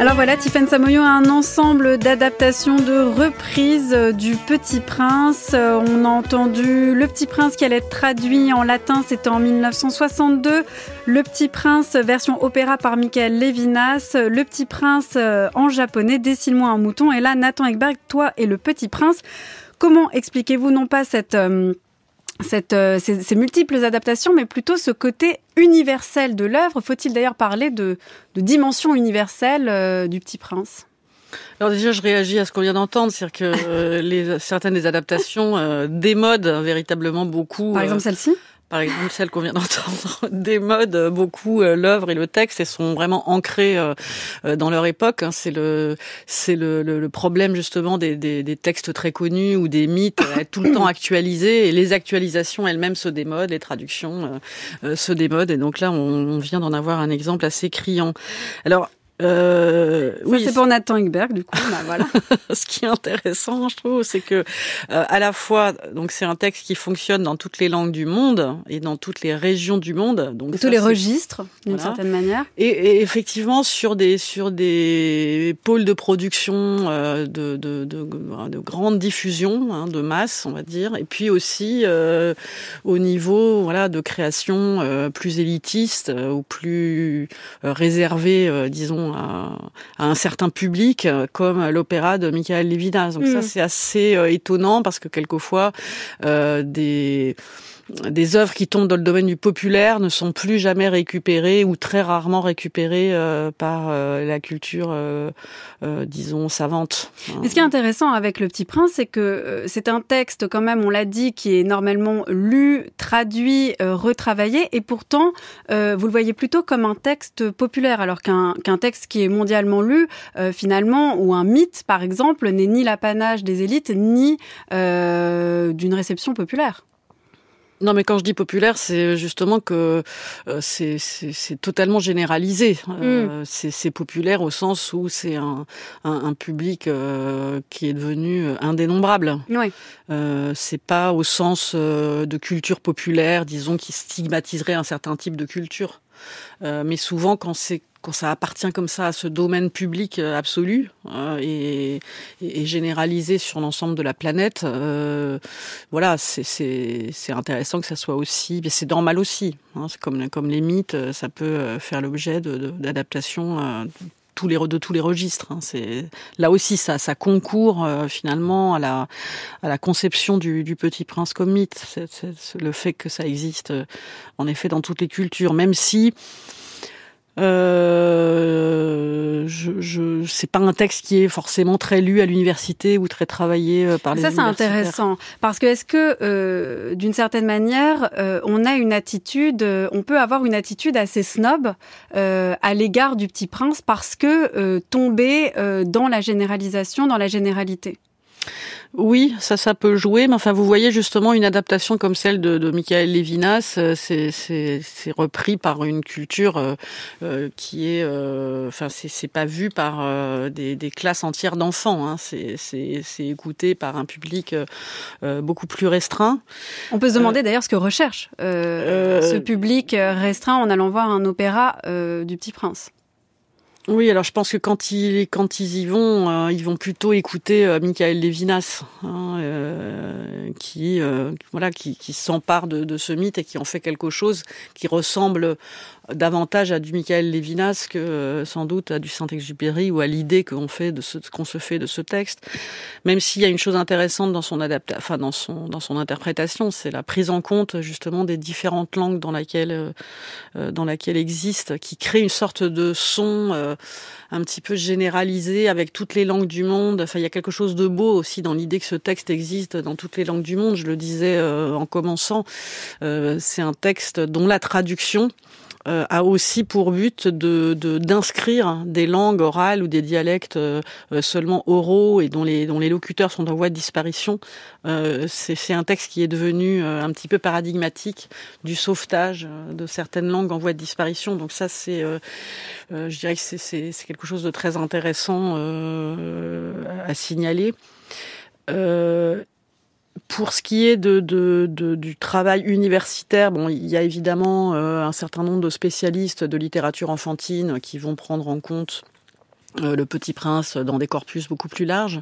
Alors voilà, Tiffaine Samoyo a un ensemble d'adaptations, de reprises du Petit Prince. Euh, On a entendu Le Petit Prince qui allait être traduit en latin, c'était en 1962. Le Petit Prince, version opéra par Michael Levinas. Le Petit Prince euh, en japonais, Dessine-moi un mouton. Et là, Nathan Ekberg, toi et le Petit Prince. Comment expliquez-vous non pas cette... euh, cette, euh, ces, ces multiples adaptations, mais plutôt ce côté universel de l'œuvre. Faut-il d'ailleurs parler de, de dimension universelle euh, du Petit Prince? Alors déjà, je réagis à ce qu'on vient d'entendre, c'est-à-dire que euh, les, certaines des adaptations démodent véritablement beaucoup. Par exemple celle-ci? Par exemple, celle qu'on vient d'entendre démode euh, beaucoup euh, l'œuvre et le texte et sont vraiment ancrés euh, dans leur époque. hein. C'est le c'est le, le, le problème justement des, des, des textes très connus ou des mythes tout le temps actualisés et les actualisations elles-mêmes se démodent, les traductions se démodent et donc là on, on vient d'en avoir un exemple assez criant. Alors euh, Ça, c'est pour Nathan Ekberg, du coup. bah, voilà. ce qui est intéressant, je trouve, c'est que euh, à la fois, donc c'est un texte qui fonctionne dans toutes les langues du monde et dans toutes les régions du monde, donc ça, tous les registres, d'une Voilà. certaine manière. Et, et effectivement sur des sur des pôles de production euh, de, de, de, de grande diffusion, hein, de masse, on va dire, et puis aussi euh, au niveau voilà de création euh, plus élitiste euh, ou plus euh, réservé, à, à un certain public, euh, comme l'opéra de Michael Levinas. Donc Mm. ça c'est assez euh, étonnant parce que quelquefois euh, des des œuvres qui tombent dans le domaine du populaire ne sont plus jamais récupérées ou très rarement récupérées euh, par euh, la culture, euh, euh, disons, savante. Et ce qui est intéressant avec Le Petit Prince, c'est que euh, c'est un texte, quand même, on l'a dit, qui est normalement lu, traduit, euh, retravaillé, et pourtant, vous le voyez plutôt comme un texte populaire, alors qu'un qu'un texte qui est mondialement lu, finalement, ou un mythe, par exemple, n'est ni l'apanage des élites, ni d'une réception populaire. Non, mais quand je dis populaire, c'est justement que euh, c'est totalement généralisé. Euh, C'est c'est populaire au sens où c'est un, un, un public euh, qui est devenu indénombrable. Oui. C'est pas au sens de culture populaire, disons, qui stigmatiserait un certain type de culture. Mais souvent, quand c'est quand ça appartient comme ça à ce domaine public euh, absolu euh, et, et, généralisé sur l'ensemble de la planète, euh, voilà, c'est- intéressant que ça soit aussi, c'est normal aussi. Hein, c'est comme comme les mythes, euh, ça peut euh, faire l'objet de- de- d'adaptations. euh, tous les de tous les registres. hein. Là aussi ça ça concourt euh, finalement à la à la conception du, du Petit Prince comme mythe. C'est c'est- c'est le fait que ça existe en effet dans toutes les cultures, même si euh, je, je c'est pas un texte qui est forcément très lu à l'université ou très travaillé euh, par les Ça, c'est intéressant. Parce que est-ce que, euh, d'une certaine manière, euh, on a une attitude, on peut avoir une attitude assez snob à l'égard du Petit Prince parce que tomber dans la généralisation, dans la généralité? Oui, ça, ça peut jouer, mais enfin, vous voyez justement une adaptation comme celle de, de Michael Levinas, euh, c'est, repris par une culture euh, euh, qui est, euh, enfin, c'est, c'est pas vu par euh, des, des classes entières d'enfants, hein, c'est, écouté par un public beaucoup plus restreint. On peut se demander d'ailleurs ce que recherche euh, ce public restreint en allant voir un opéra euh, du Petit Prince. Oui, alors je pense que quand ils quand ils y vont, euh, ils vont plutôt écouter euh, Michael Levinas, hein, euh, qui voilà qui, s'empare de ce mythe et qui en fait quelque chose qui ressemble davantage à du Michael Lévinas que euh, sans doute à du Saint-Exupéry ou à l'idée qu'on fait de ce qu'on se fait de ce texte. Même s'il y a une chose intéressante dans son interprétation, c'est la prise en compte justement des différentes langues dans laquelle euh, euh, dans laquelle existe, qui crée une sorte de son un petit peu généralisé avec toutes les langues du monde. Enfin, il y a quelque chose de beau aussi dans l'idée que ce texte existe dans toutes les langues du monde. Je le disais en commençant, c'est un texte dont la traduction euh, a aussi pour but de d'inscrire des langues orales ou des dialectes euh, seulement oraux et dont les dont les locuteurs sont en voie de disparition. Euh, c'est un texte qui est devenu un petit peu paradigmatique du sauvetage de certaines langues en voie de disparition. Donc ça c'est je dirais que c'est quelque chose de très intéressant à signaler. Euh, pour ce qui est de, de, de, du travail universitaire, bon, il y a évidemment euh, un certain nombre de spécialistes de littérature enfantine qui vont prendre en compte euh, le Petit Prince dans des corpus beaucoup plus larges.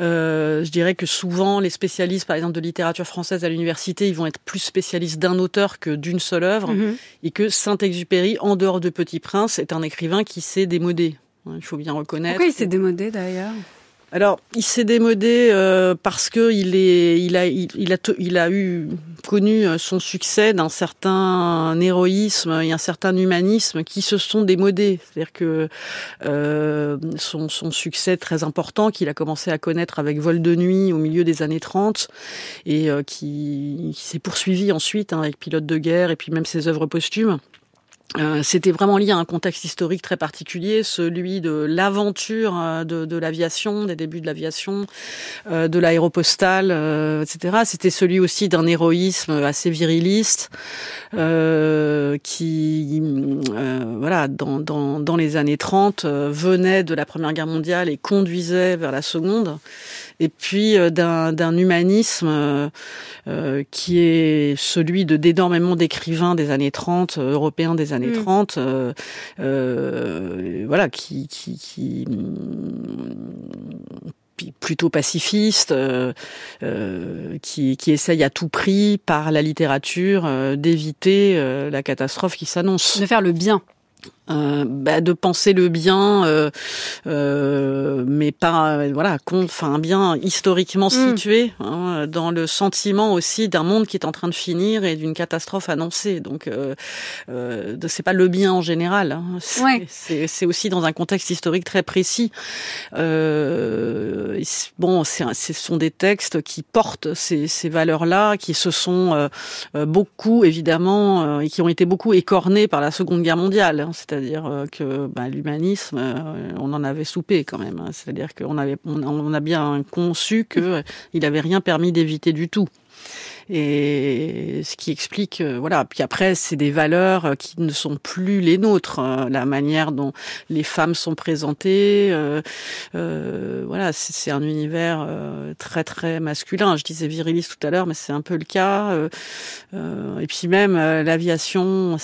Euh, je dirais que souvent les spécialistes, par exemple de littérature française à l'université, ils vont être plus spécialistes d'un auteur que d'une seule œuvre, mhm. et que Saint-Exupéry, en dehors de Petit Prince, est un écrivain qui s'est démodé. Il faut bien reconnaître. Pourquoi il s'est démodé d'ailleurs? Alors, il s'est démodé euh, parce que il est, il a, il, a, il a eu connu euh, son succès d'un certain héroïsme et un certain humanisme qui se sont démodés. C'est-à-dire que euh, son, succès très important qu'il a commencé à connaître avec Vol de nuit au milieu des années 30 et qui, qui s'est poursuivi ensuite hein, avec Pilote de guerre et puis même ses œuvres posthumes. Euh, c'était vraiment lié à un contexte historique très particulier, celui de l'aventure euh, de, de l'aviation, des débuts de l'aviation, euh, de l'aéropostale, etc. C'était celui aussi d'un héroïsme assez viriliste qui, voilà, dans, dans, dans, les années 30, venait de la Première Guerre mondiale et conduisait vers la Seconde et puis euh, d'un humanisme euh, euh, qui est celui de d'énormément d'écrivains des années 30, européens des années 30, mm. voilà, qui, qui, qui plutôt pacifiste, euh, qui, qui essaye à tout prix par la littérature d'éviter la catastrophe qui s'annonce. De faire le bien. Euh, bah, de penser le bien, euh, euh, mais pas voilà, enfin un bien historiquement mm. situé hein, dans le sentiment aussi d'un monde qui est en train de finir et d'une catastrophe annoncée. Donc euh, euh c'est pas le bien en général. Hein. C'est aussi dans un contexte historique très précis. Euh, bon, ce sont des textes qui portent ces, ces valeurs-là, qui se sont beaucoup évidemment et qui ont été beaucoup écornés par la Seconde Guerre mondiale. Hein. C'est c'est-à-dire euh, que bah, l'humanisme, euh, on en avait soupé quand même. Hein. C'est-à-dire qu'on a bien conçu qu'il n'avait rien permis d'éviter du tout et ce qui explique euh, voilà. Puis après c'est des valeurs qui ne sont plus les nôtres la manière dont les femmes sont présentées euh, euh, voilà c'est un univers très très masculin. Je disais viriliste tout à l'heure mais c'est un peu le cas et puis même l'aviation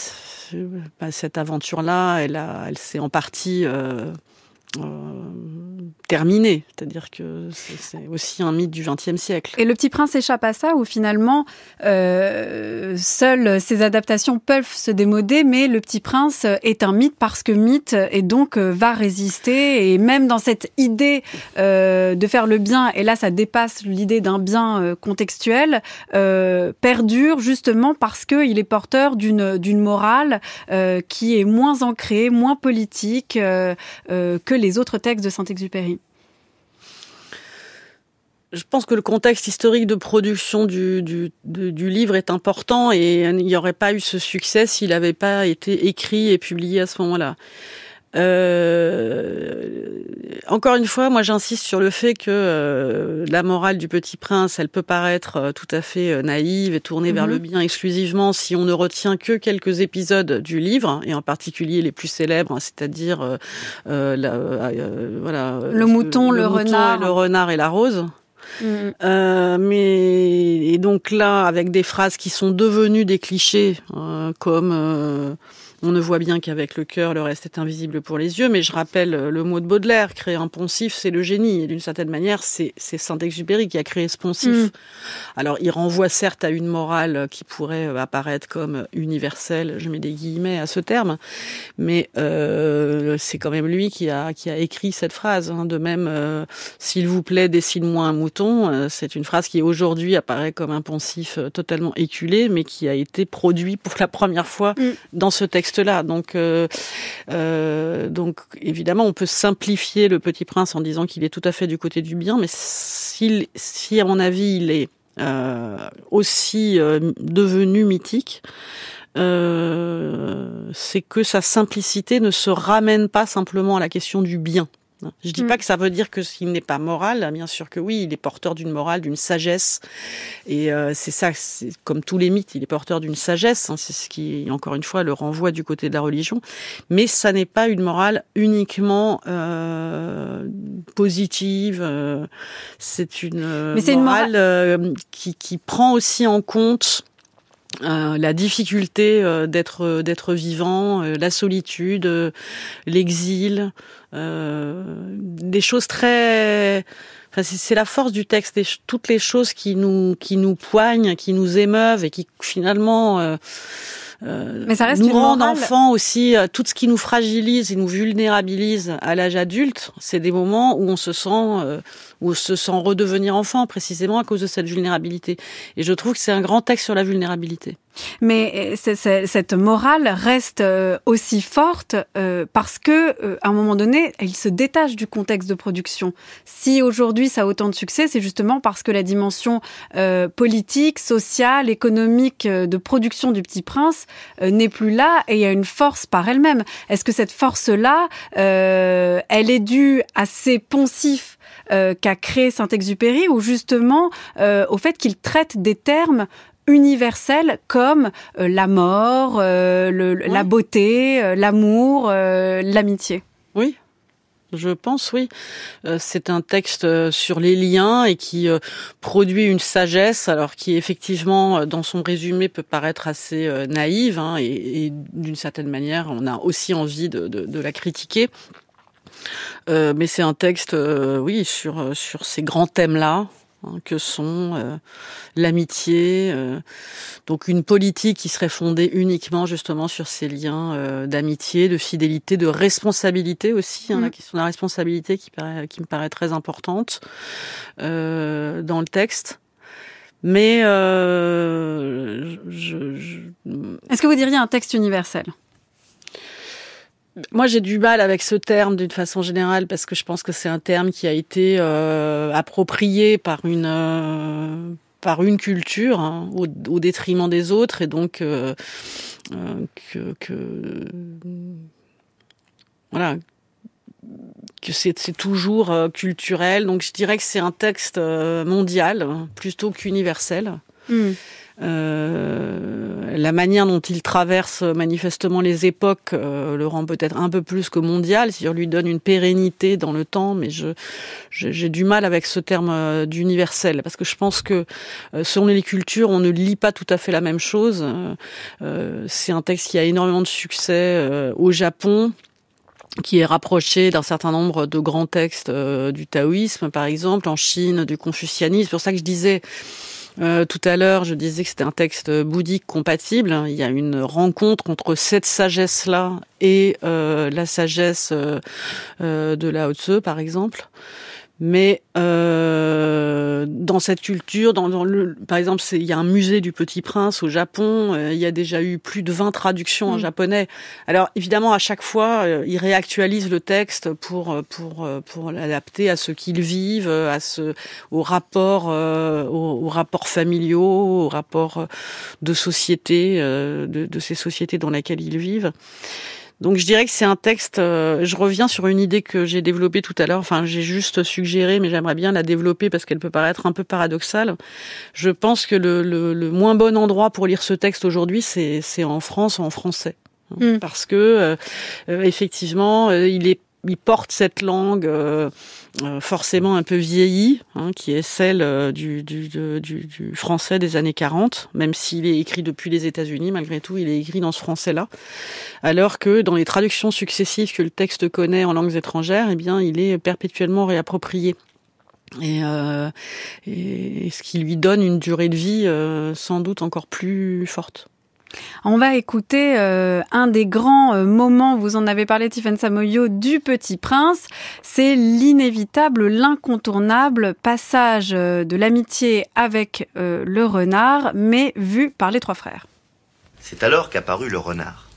bah, cette aventure-là, elle, elle s'est en partie euh, euh, terminé. C'est-à-dire que c'est aussi un mythe du XXe siècle. Et le Petit Prince échappe à ça, où finalement, euh, seules ces adaptations peuvent se démoder, mais le Petit Prince est un mythe parce que mythe et donc euh, va résister. Et même dans cette idée euh, de faire le bien, et là ça dépasse l'idée d'un bien euh, contextuel, euh, perdure justement parce qu'il est porteur d'une morale qui est moins ancrée, moins politique que les autres textes de Saint-Exupéry je pense que le contexte historique de production du, du, du livre est important et il n'y aurait pas eu ce succès s'il n'avait pas été écrit et publié à ce moment-là. Euh, encore une fois, moi j'insiste sur le fait que euh, la morale du Petit Prince, elle peut paraître euh, tout à fait euh, naïve et tournée vers le mhm. bien exclusivement si on ne retient que quelques épisodes du livre, et en particulier les plus célèbres, hein, c'est-à-dire la, voilà le mouton, le, renard, le renard et la rose. Mhm. Euh, mais et donc là, avec des phrases qui sont devenues des clichés, comme on ne voit bien qu'avec le cœur, le reste est invisible pour les yeux. Mais je rappelle le mot de Baudelaire, créer un poncif, c'est le génie. Et d'une certaine manière, c'est Saint-Exupéry qui a créé ce poncif. Mm. Alors, il renvoie certes à une morale qui pourrait apparaître comme universelle, je mets des guillemets à ce terme, mais euh, c'est quand même lui qui a, qui a écrit cette phrase. Hein. De même, euh, s'il vous plaît, dessine-moi un mouton, euh, c'est une phrase qui aujourd'hui apparaît comme un poncif euh, totalement éculé, mais qui a été produit pour la première fois mm. dans ce Donc, euh, donc évidemment, on peut simplifier le Petit Prince en disant qu'il est tout à fait du côté du bien, mais si, si à mon avis, il est aussi devenu mythique, euh, c'est que sa simplicité ne se ramène pas simplement à la question du bien. Je dis mm. pas que ça veut dire que s'il n'est pas moral, bien sûr que oui, il est porteur d'une morale, d'une sagesse, et euh, c'est ça, c'est comme tous les mythes, il est porteur d'une sagesse. Hein, c'est ce qui, encore une fois, le renvoie du côté de la religion. Mais ça n'est pas une morale uniquement euh, positive. Euh, c'est une morale, qui, qui prend aussi en compte euh, la difficulté euh, d'être d'être vivant, euh, la solitude, l'exil, des choses très Enfin, c'est la force du texte, toutes les choses qui nous qui nous poignent, qui nous émeuvent et qui finalement euh, Mais ça reste nous rendent enfants aussi. tout ce qui nous fragilise et nous vulnérabilise à l'âge adulte, c'est des moments où on se sent ou se sent redevenir enfant précisément à cause de cette vulnérabilité. Et je trouve que c'est un grand texte sur la vulnérabilité. Mais euh, cette morale reste euh, aussi forte euh, parce que, à un moment donné, elle se détache du contexte de production. Si aujourd'hui ça a autant de succès, c'est justement parce que la dimension politique, sociale, économique de production du Petit Prince n'est plus là et il y a une force par elle-même. Est-ce que cette force-là, elle est due à ces poncifs euh, qu'a créé Saint-Exupéry, ou justement euh, au fait qu'il traite des termes universels comme euh, la mort, la beauté, l'amour, l'amitié. Oui, je pense, oui. c'est un texte sur les liens et qui produit une sagesse, alors qui effectivement, dans son résumé, peut paraître assez naïve, hein, et, d'une certaine manière, on a aussi envie de la critiquer. Euh, mais c'est un texte, euh, oui, sur euh, sur ces grands thèmes-là hein, que sont l'amitié, donc une politique qui serait fondée uniquement justement sur ces liens d'amitié, de fidélité, de responsabilité aussi, hein, la mm. question de la responsabilité qui, paraît, qui me paraît très importante dans le texte. Mais je, je... est-ce que vous diriez un texte universel? Moi, j'ai du mal avec ce terme d'une façon générale parce que je pense que c'est un terme qui a été euh, approprié par une euh, par une culture hein, au, au, détriment des autres et donc euh, euh que, que, voilà que c'est toujours euh, culturel. Donc, je dirais que c'est un texte mondial plutôt qu'universel. Hmm. Euh, la manière dont il traverse manifestement les époques euh, le rend peut-être un peu plus que mondial, c'est-à-dire lui donne une pérennité dans le temps, mais je j'ai du mal avec ce terme euh, d'universel parce que je pense que selon les cultures, on ne lit pas tout à fait la même chose. c'est un texte qui a énormément de succès au Japon qui est rapproché d'un certain nombre de grands textes du taoïsme, par exemple, en Chine, du confucianisme. C'est pour ça que je disais euh, tout à l'heure, je disais que c'était un texte bouddhique compatible. Il y a une rencontre entre cette sagesse-là et euh, la sagesse euh, de Lao Tzu, par exemple. Mais euh, dans cette culture, dans, dans le, par exemple, il y a un musée du Petit Prince au Japon. Euh, il y a déjà eu plus de 20 traductions en mm. japonais. Alors évidemment, à chaque fois, euh, ils réactualisent le texte pour pour pour l'adapter à ce qu'ils vivent, à ce au rapport aux, rapports familiaux, aux rapports de société, de, de ces sociétés dans lesquelles ils vivent. Donc je dirais que c'est un texte, euh, je reviens sur une idée que j'ai développée tout à l'heure, enfin j'ai juste suggéré, mais j'aimerais bien la développer parce qu'elle peut paraître un peu paradoxale. Je pense que le, le, le moins bon endroit pour lire ce texte aujourd'hui, c'est en France, en français. Hmm. Parce que euh, euh, effectivement, il est il porte cette langue euh, euh, forcément un peu vieillie, hein, qui est celle euh, du, français des années 40, même s'il est écrit depuis les États-Unis, malgré tout, il est écrit dans ce français-là. Alors que dans les traductions successives que le texte connaît en langues étrangères, eh bien, il est perpétuellement réapproprié. Et, ce qui lui donne une durée de vie sans doute encore plus forte. On va écouter euh, un des grands euh, moments, vous en avez parlé Tiffany Samoyo, du Petit Prince. C'est l'inévitable, l'incontournable passage euh, de l'amitié avec le renard, mais vu par les trois frères. C'est alors qu'apparut le renard.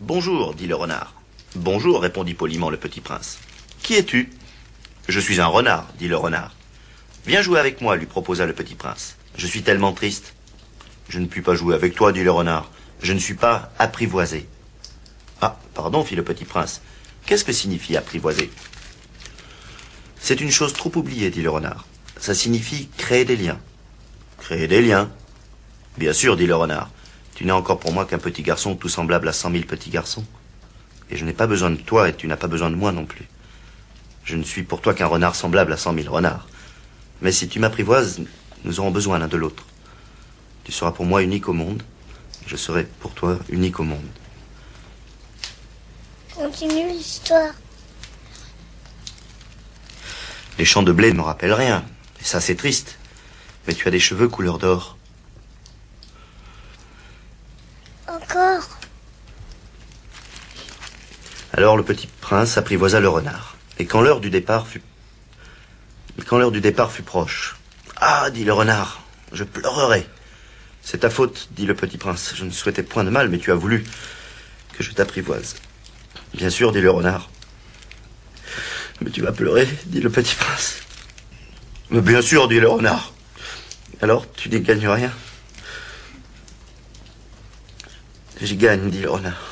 Bonjour, dit le renard. Bonjour, répondit poliment le Petit Prince. Qui es-tu? Je suis un renard, dit le renard. Viens jouer avec moi, lui proposa le Petit Prince. Je suis tellement triste. Je ne puis pas jouer avec toi, dit le renard. Je ne suis pas apprivoisé. Ah, pardon, fit le petit prince. Qu'est-ce que signifie apprivoiser C'est une chose trop oubliée, dit le renard. Ça signifie créer des liens. Créer des liens Bien sûr, dit le renard. Tu n'es encore pour moi qu'un petit garçon tout semblable à cent mille petits garçons. Et je n'ai pas besoin de toi et tu n'as pas besoin de moi non plus. Je ne suis pour toi qu'un renard semblable à cent mille renards. Mais si tu m'apprivoises, nous aurons besoin l'un de l'autre. Tu seras pour moi unique au monde, je serai pour toi unique au monde. Continue l'histoire. Les champs de blé ne me rappellent rien. Et ça, c'est triste. Mais tu as des cheveux couleur d'or. Encore. Alors le petit prince apprivoisa le renard. Et quand l'heure du départ fut. quand l'heure du départ fut proche. Ah, dit le renard, je pleurerai. C'est ta faute, dit le petit prince. Je ne souhaitais point de mal, mais tu as voulu que je t'apprivoise. Bien sûr, dit le renard. Mais tu vas pleurer, dit le petit prince. Mais bien sûr, dit le renard. Alors, tu n'y gagnes rien. J'y gagne, dit le renard.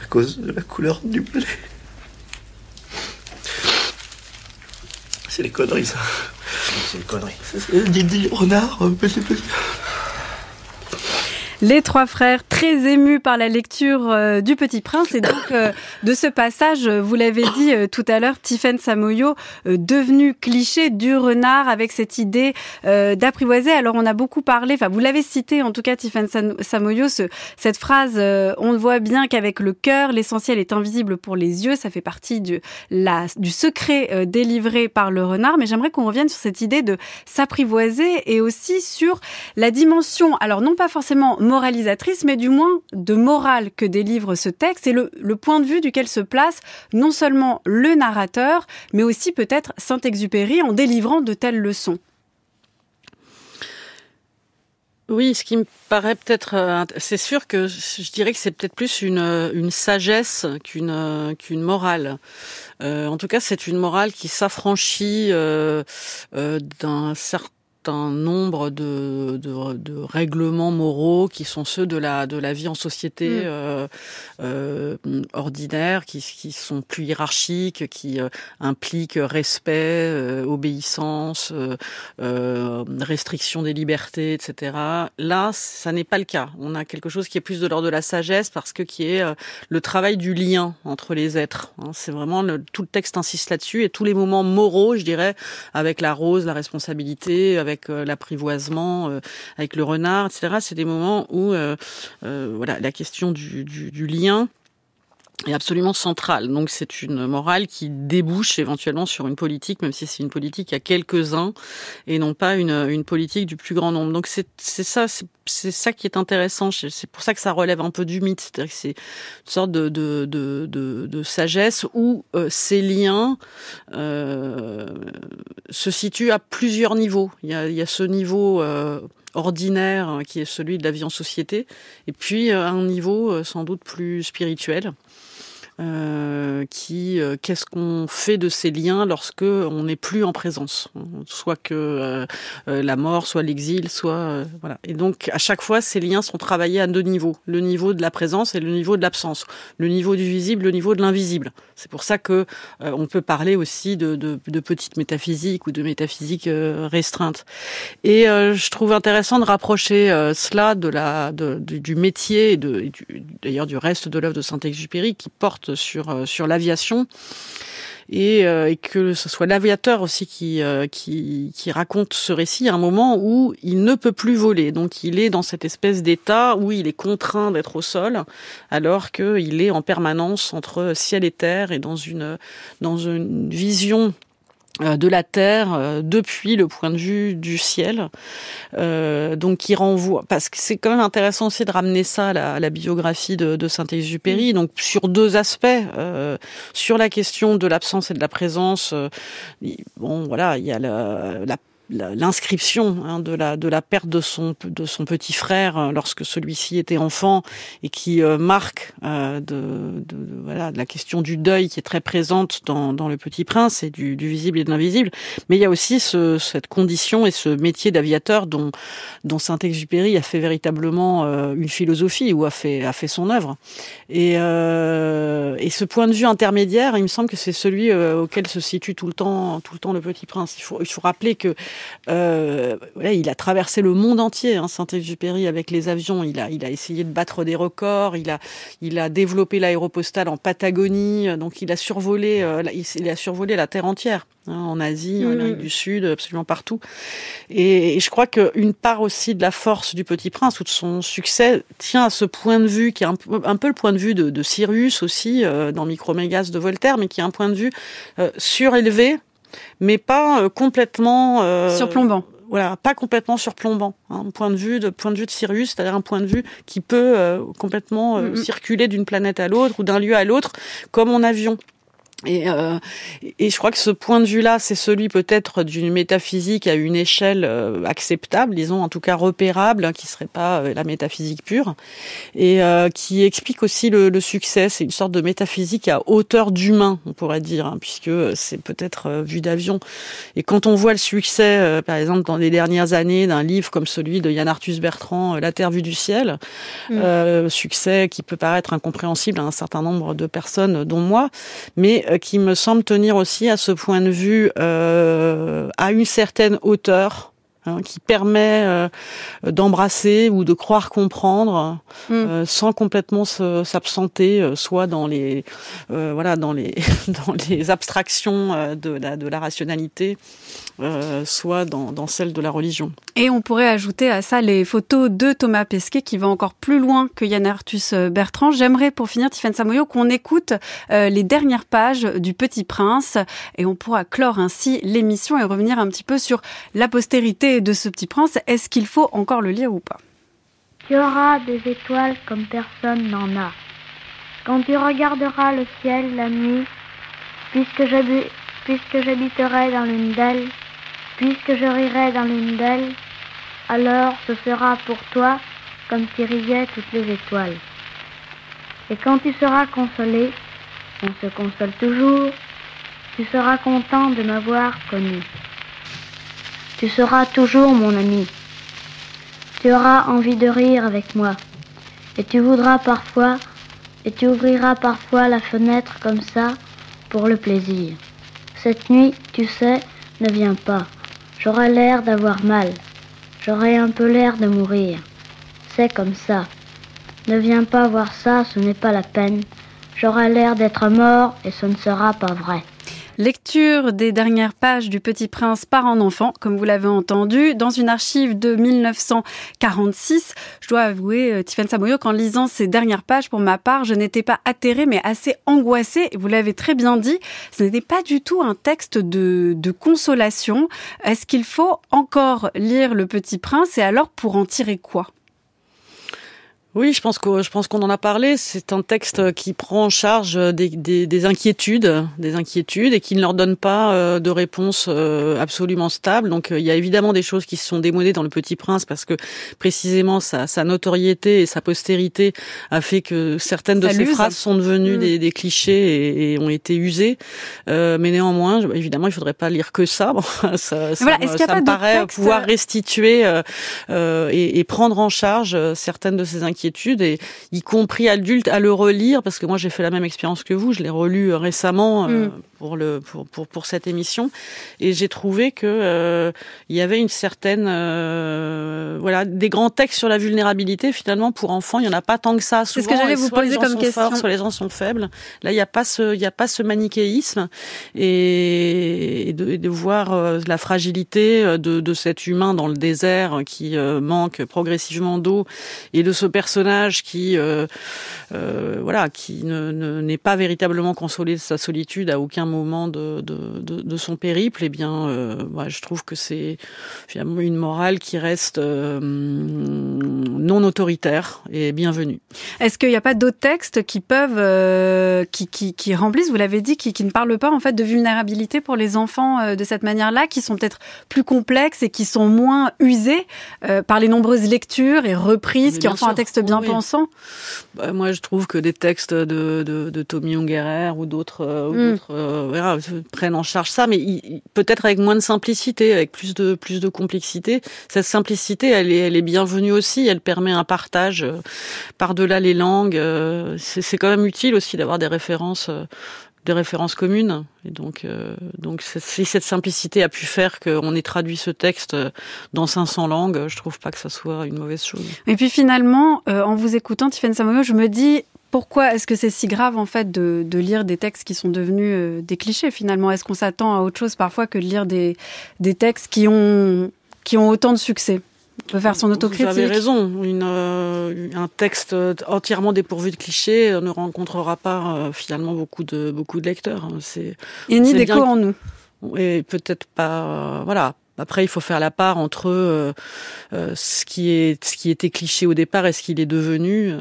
À cause de la couleur du blé. C'est les conneries, ça. C'est les conneries. Dit, dit le renard, petit petit. Les trois frères très émus par la lecture euh, du Petit Prince et donc euh, de ce passage, vous l'avez dit euh, tout à l'heure, Tiffaine Samoyo, devenu cliché du renard avec cette idée d'apprivoiser. Alors on a beaucoup parlé, enfin vous l'avez cité en tout cas Tiffaine Samoyo, ce, cette phrase on voit bien qu'avec le cœur, l'essentiel est invisible pour les yeux, ça fait partie du, du secret délivré par le renard. Mais j'aimerais qu'on revienne sur cette idée de s'apprivoiser et aussi sur la dimension, alors non pas forcément moralisatrice, mais du moins de morale que délivre ce texte et le, point de vue duquel se place non seulement le narrateur, mais aussi peut-être Saint-Exupéry en délivrant de telles leçons. Oui, ce qui me paraît peut-être, euh, c'est sûr que je dirais que c'est peut-être plus une, une sagesse qu'une qu'une morale. Euh, en tout cas, c'est une morale qui s'affranchit euh, euh d'un certain un nombre de, de, de, règlements moraux qui sont ceux de la, de la vie en société mm. euh, euh, ordinaire, qui, qui sont plus hiérarchiques, qui euh, impliquent respect, obéissance, restriction des libertés, etc. Là, ça n'est pas le cas. On a quelque chose qui est plus de l'ordre de la sagesse parce que qui est le travail du lien entre les êtres. Hein. C'est vraiment le, tout le texte insiste là-dessus et tous les moments moraux, je dirais, avec la rose, la responsabilité, avec euh, l'apprivoisement, euh, avec le renard, etc. C'est des moments où euh, voilà la question du lien est absolument centrale. Donc c'est une morale qui débouche éventuellement sur une politique, même si c'est une politique à quelques-uns et non pas une, une politique du plus grand nombre. Donc c'est ça, c'est ça qui est intéressant. C'est pour ça que ça relève un peu du mythe. C'est-à-dire que c'est une sorte de, de, de, de, sagesse où euh, ces liens euh, se situent à plusieurs niveaux. Il y a, il y a ce niveau euh, ordinaire hein, qui est celui de la vie en société, et puis euh, un niveau euh, sans doute plus spirituel qui euh, qu'est-ce qu'on fait de ces liens lorsque on n'est plus en présence, soit que euh, euh, la mort, soit l'exil, soit voilà. Et donc à chaque fois, ces liens sont travaillés à deux niveaux le niveau de la présence et le niveau de l'absence, le niveau du visible, le niveau de l'invisible. C'est pour ça que on peut parler aussi de, de, de petites métaphysiques ou de métaphysique restreinte. Et je trouve intéressant de rapprocher cela de la de, du, du métier et d'ailleurs du reste de l'œuvre de Saint-Exupéry qui porte porte sur l'aviation et, euh, et, que ce soit l'aviateur aussi qui, euh, raconte ce récit à un moment où il ne peut plus voler. Donc il est dans cette espèce d'état où il est contraint d'être au sol, alors qu'il est en permanence entre ciel et terre et dans une, vision euh, de la terre euh, depuis le point de vue du ciel euh, donc qui renvoie parce que c'est quand même intéressant aussi de ramener ça à la, biographie de, de Saint-Exupéry mm. donc sur deux aspects euh, sur la question de l'absence et de la présence bon voilà il y a la, la l'inscription hein, de la de la perte de son de son petit frère euh, lorsque celui-ci était enfant et qui euh, marque euh, de, de, voilà de la question du deuil qui est très présente dans, dans le Petit Prince et du, du visible et de l'invisible. Mais il y a aussi ce, cette condition et ce métier d'aviateur dont dont Saint-Exupéry a fait véritablement une philosophie ou a fait a fait son œuvre. Et et ce point de vue intermédiaire il me semble que c'est celui auquel se situe tout le temps tout le temps le Petit Prince. Il faut il faut rappeler que euh, il a traversé le monde entier, hein, Saint-Exupéry, avec les avions. Il a, il a essayé de battre des records. Il a, il a développé l'aéropostale en Patagonie. Donc, il a survolé, euh, il a survolé la terre entière. Hein, en Asie, en Amérique du Sud, absolument partout. Et, je crois qu'une part aussi de la force du Petit Prince ou de son succès tient à ce point de vue qui est un, peu le point de vue de, de Cyrus aussi euh, dans Micromégas de Voltaire, mais qui est un point de vue surélevé mais pas euh, complètement euh, surplombant. Voilà, pas complètement surplombant. Hein, un point de vue de point de vue de Sirius, c'est-à-dire un point de vue qui peut euh, complètement euh, circuler d'une planète à l'autre ou d'un lieu à l'autre, comme en avion. Et, euh, et je crois que ce point de vue-là, c'est celui peut-être d'une métaphysique à une échelle euh, acceptable, disons en tout cas repérable, hein, qui serait pas euh, la métaphysique pure, et euh, qui explique aussi le, le succès. C'est une sorte de métaphysique à hauteur d'humain, on pourrait dire, hein, puisque c'est peut-être vu d'avion. Et quand on voit le succès, par exemple dans les dernières années, d'un livre comme celui de Yann Arthus Bertrand, La Terre vue du ciel, mm. succès qui peut paraître incompréhensible à un certain nombre de personnes, dont moi, mais euh, qui me semble tenir aussi à ce point de vue euh, à une certaine hauteur. Hein, qui permet euh, d'embrasser ou de croire comprendre mm. euh, sans complètement s'absenter soit dans les voilà dans les dans les abstractions de la de la rationalité euh, soit dans, dans, celle de la religion. Et on pourrait ajouter à ça les photos de Thomas Pesquet qui va encore plus loin que Yann Arthus euh, Bertrand. J'aimerais pour finir, Tiffany Samoyo, qu'on écoute euh, les dernières pages du Petit Prince et on pourra clore ainsi l'émission et revenir un petit peu sur la postérité de ce Petit Prince. Est-ce qu'il faut encore le lire ou pas? Tu auras des étoiles comme personne n'en a. Quand tu regarderas le ciel la nuit, puisque j'habiterai dans l'une d'elles, Puisque je rirai dans l'une d'elles, alors ce sera pour toi comme si riaient toutes les étoiles. Et quand tu seras consolé, on se console toujours, tu seras content de m'avoir connu. Tu seras toujours mon ami. Tu auras envie de rire avec moi. Et tu voudras parfois, et tu ouvriras parfois la fenêtre comme ça pour le plaisir. Cette nuit, tu sais, ne viens pas. J'aurai l'air d'avoir mal. J'aurai un peu l'air de mourir. C'est comme ça. Ne viens pas voir ça, ce n'est pas la peine. J'aurai l'air d'être mort et ce ne sera pas vrai. Lecture des dernières pages du Petit Prince par un enfant, comme vous l'avez entendu, dans une archive de 1946. Je dois avouer, euh, Tiffany Samoyo, qu'en lisant ces dernières pages, pour ma part, je n'étais pas atterrée, mais assez angoissée. Vous l'avez très bien dit, ce n'était pas du tout un texte de, de consolation. Est-ce qu'il faut encore lire Le Petit Prince et alors pour en tirer quoi? Oui, je pense que je pense qu'on en a parlé. C'est un texte qui prend en charge des, des, des, inquiétudes, des inquiétudes, et qui ne leur donne pas euh, de réponse euh, absolument stable. Donc, euh, il y a évidemment des choses qui se sont démodées dans Le Petit Prince parce que précisément sa, sa notoriété et sa postérité a fait que certaines de ses phrases sont devenues mm. des, des, clichés et, ont été usées. mais néanmoins, évidemment, il faudrait pas lire que ça. Bon, ça, ça, voilà, ça me paraît pouvoir restituer et, et prendre en charge certaines de ces inquiétudes? Et y compris adulte à le relire parce que moi j'ai fait la même expérience que vous, je l'ai relu récemment mm. pour le pour, pour pour cette émission et j'ai trouvé que il y avait une certaine voilà des grands textes sur la vulnérabilité finalement pour enfants, il y en a pas tant que ça. C'est ce que j'allais vous poser comme question. soit les gens sont faibles. Là, il n'y a pas ce y a pas ce manichéisme et, de, de voir la fragilité de, de cet humain dans le désert qui manque progressivement d'eau et de ce personnage qui euh, euh, voilà qui ne n'est pas véritablement consolé de sa solitude à aucun moment de, de, de, de son périple eh bien euh, je trouve que c'est finalement une morale qui reste non autoritaire et bienvenue. Est-ce qu'il n'y a pas d'autres textes qui peuvent qui, qui, qui remplissent vous l'avez dit qui, qui ne parlent pas en fait de vulnérabilité pour les enfants de cette manière-là qui sont peut-être plus complexes et qui sont moins usés par les nombreuses lectures et reprises qui en font un texte bien pensant bah, Moi, je trouve que des textes de, de, de Tommy Ungerer ou d'autres euh, mm. euh, prennent en charge ça, mais peut-être avec moins de simplicité, avec plus de plus de complexité. Cette simplicité, elle est, elle est bienvenue aussi. Elle permet un partage euh, par-delà les langues. C'est quand même utile aussi d'avoir des références des références communes. Et donc, euh, donc si cette simplicité a pu faire qu'on ait traduit ce texte dans 500 langues, je trouve pas que ça soit une mauvaise chose. Et puis finalement, euh, en vous écoutant, Tiffany Samoyo, je me dis pourquoi est-ce que c'est si grave en fait de, lire des textes qui sont devenus euh, des clichés finalement? Est-ce qu'on s'attend à autre chose parfois que de lire des, des textes qui ont, qui ont autant de succès? On peut faire son autocritique. Vous avez raison. Une, euh, un texte entièrement dépourvu de clichés ne rencontrera pas euh, finalement beaucoup de beaucoup de lecteurs. Hein. C'est et ni d'écho en nous. Et peut-être pas. Euh, voilà. Après, il faut faire la part entre euh, euh, ce qui est ce qui était cliché au départ et ce qu'il est devenu euh,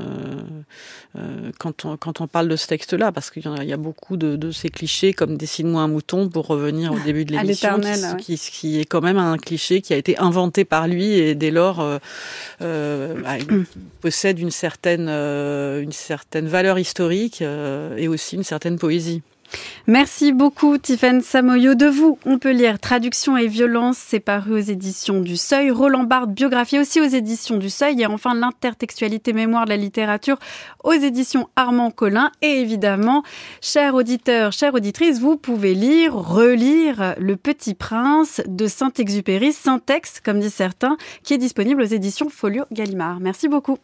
euh quand on quand on parle de ce texte-là, parce qu'il y, y, a beaucoup de, de ces clichés comme dessine-moi un mouton pour revenir au début de l'émission, qui, qui, qui, est quand même un cliché qui a été inventé par lui et dès lors bah, il possède une certaine une certaine valeur historique et aussi une certaine poésie. Merci beaucoup, Tiffaine Samoyo. De vous, on peut lire Traduction et violence, c'est paru aux éditions du Seuil. Roland Barthes, biographie aussi aux éditions du Seuil. Et enfin, l'intertextualité mémoire de la littérature aux éditions Armand Collin. Et évidemment, chers auditeurs, chères auditrices, vous pouvez lire, relire Le Petit Prince de Saint-Exupéry, Saint-Ex, comme disent certains, qui est disponible aux éditions Folio Gallimard. Merci beaucoup.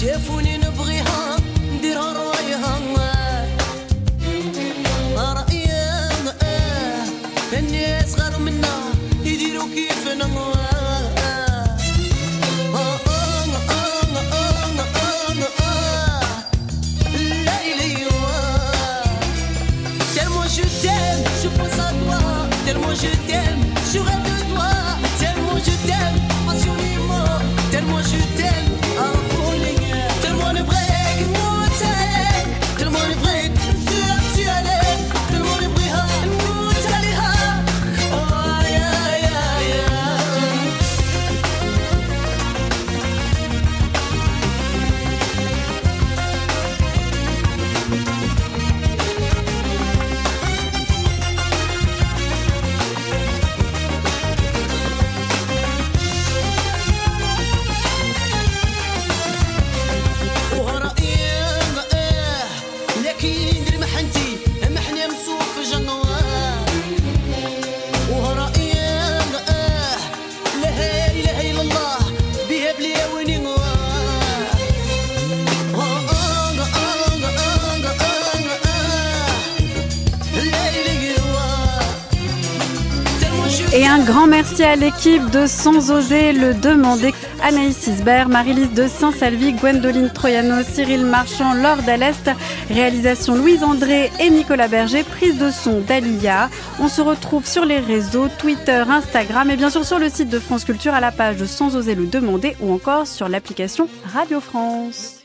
شافوني نبغيها نديرها رأيها. رايها الناس آه. غير منا يديروا كيفنا. Je t'aime, je pense à toi, tellement je t'aime, je rêve. À l'équipe de Sans oser le demander. Anaïs Isbert, Marie-Lise de Saint-Salvi, Gwendoline Troyano, Cyril Marchand, Laure Dallest, réalisation Louise André et Nicolas Berger, prise de son d'Alia. On se retrouve sur les réseaux Twitter, Instagram et bien sûr sur le site de France Culture à la page de Sans oser le demander ou encore sur l'application Radio France.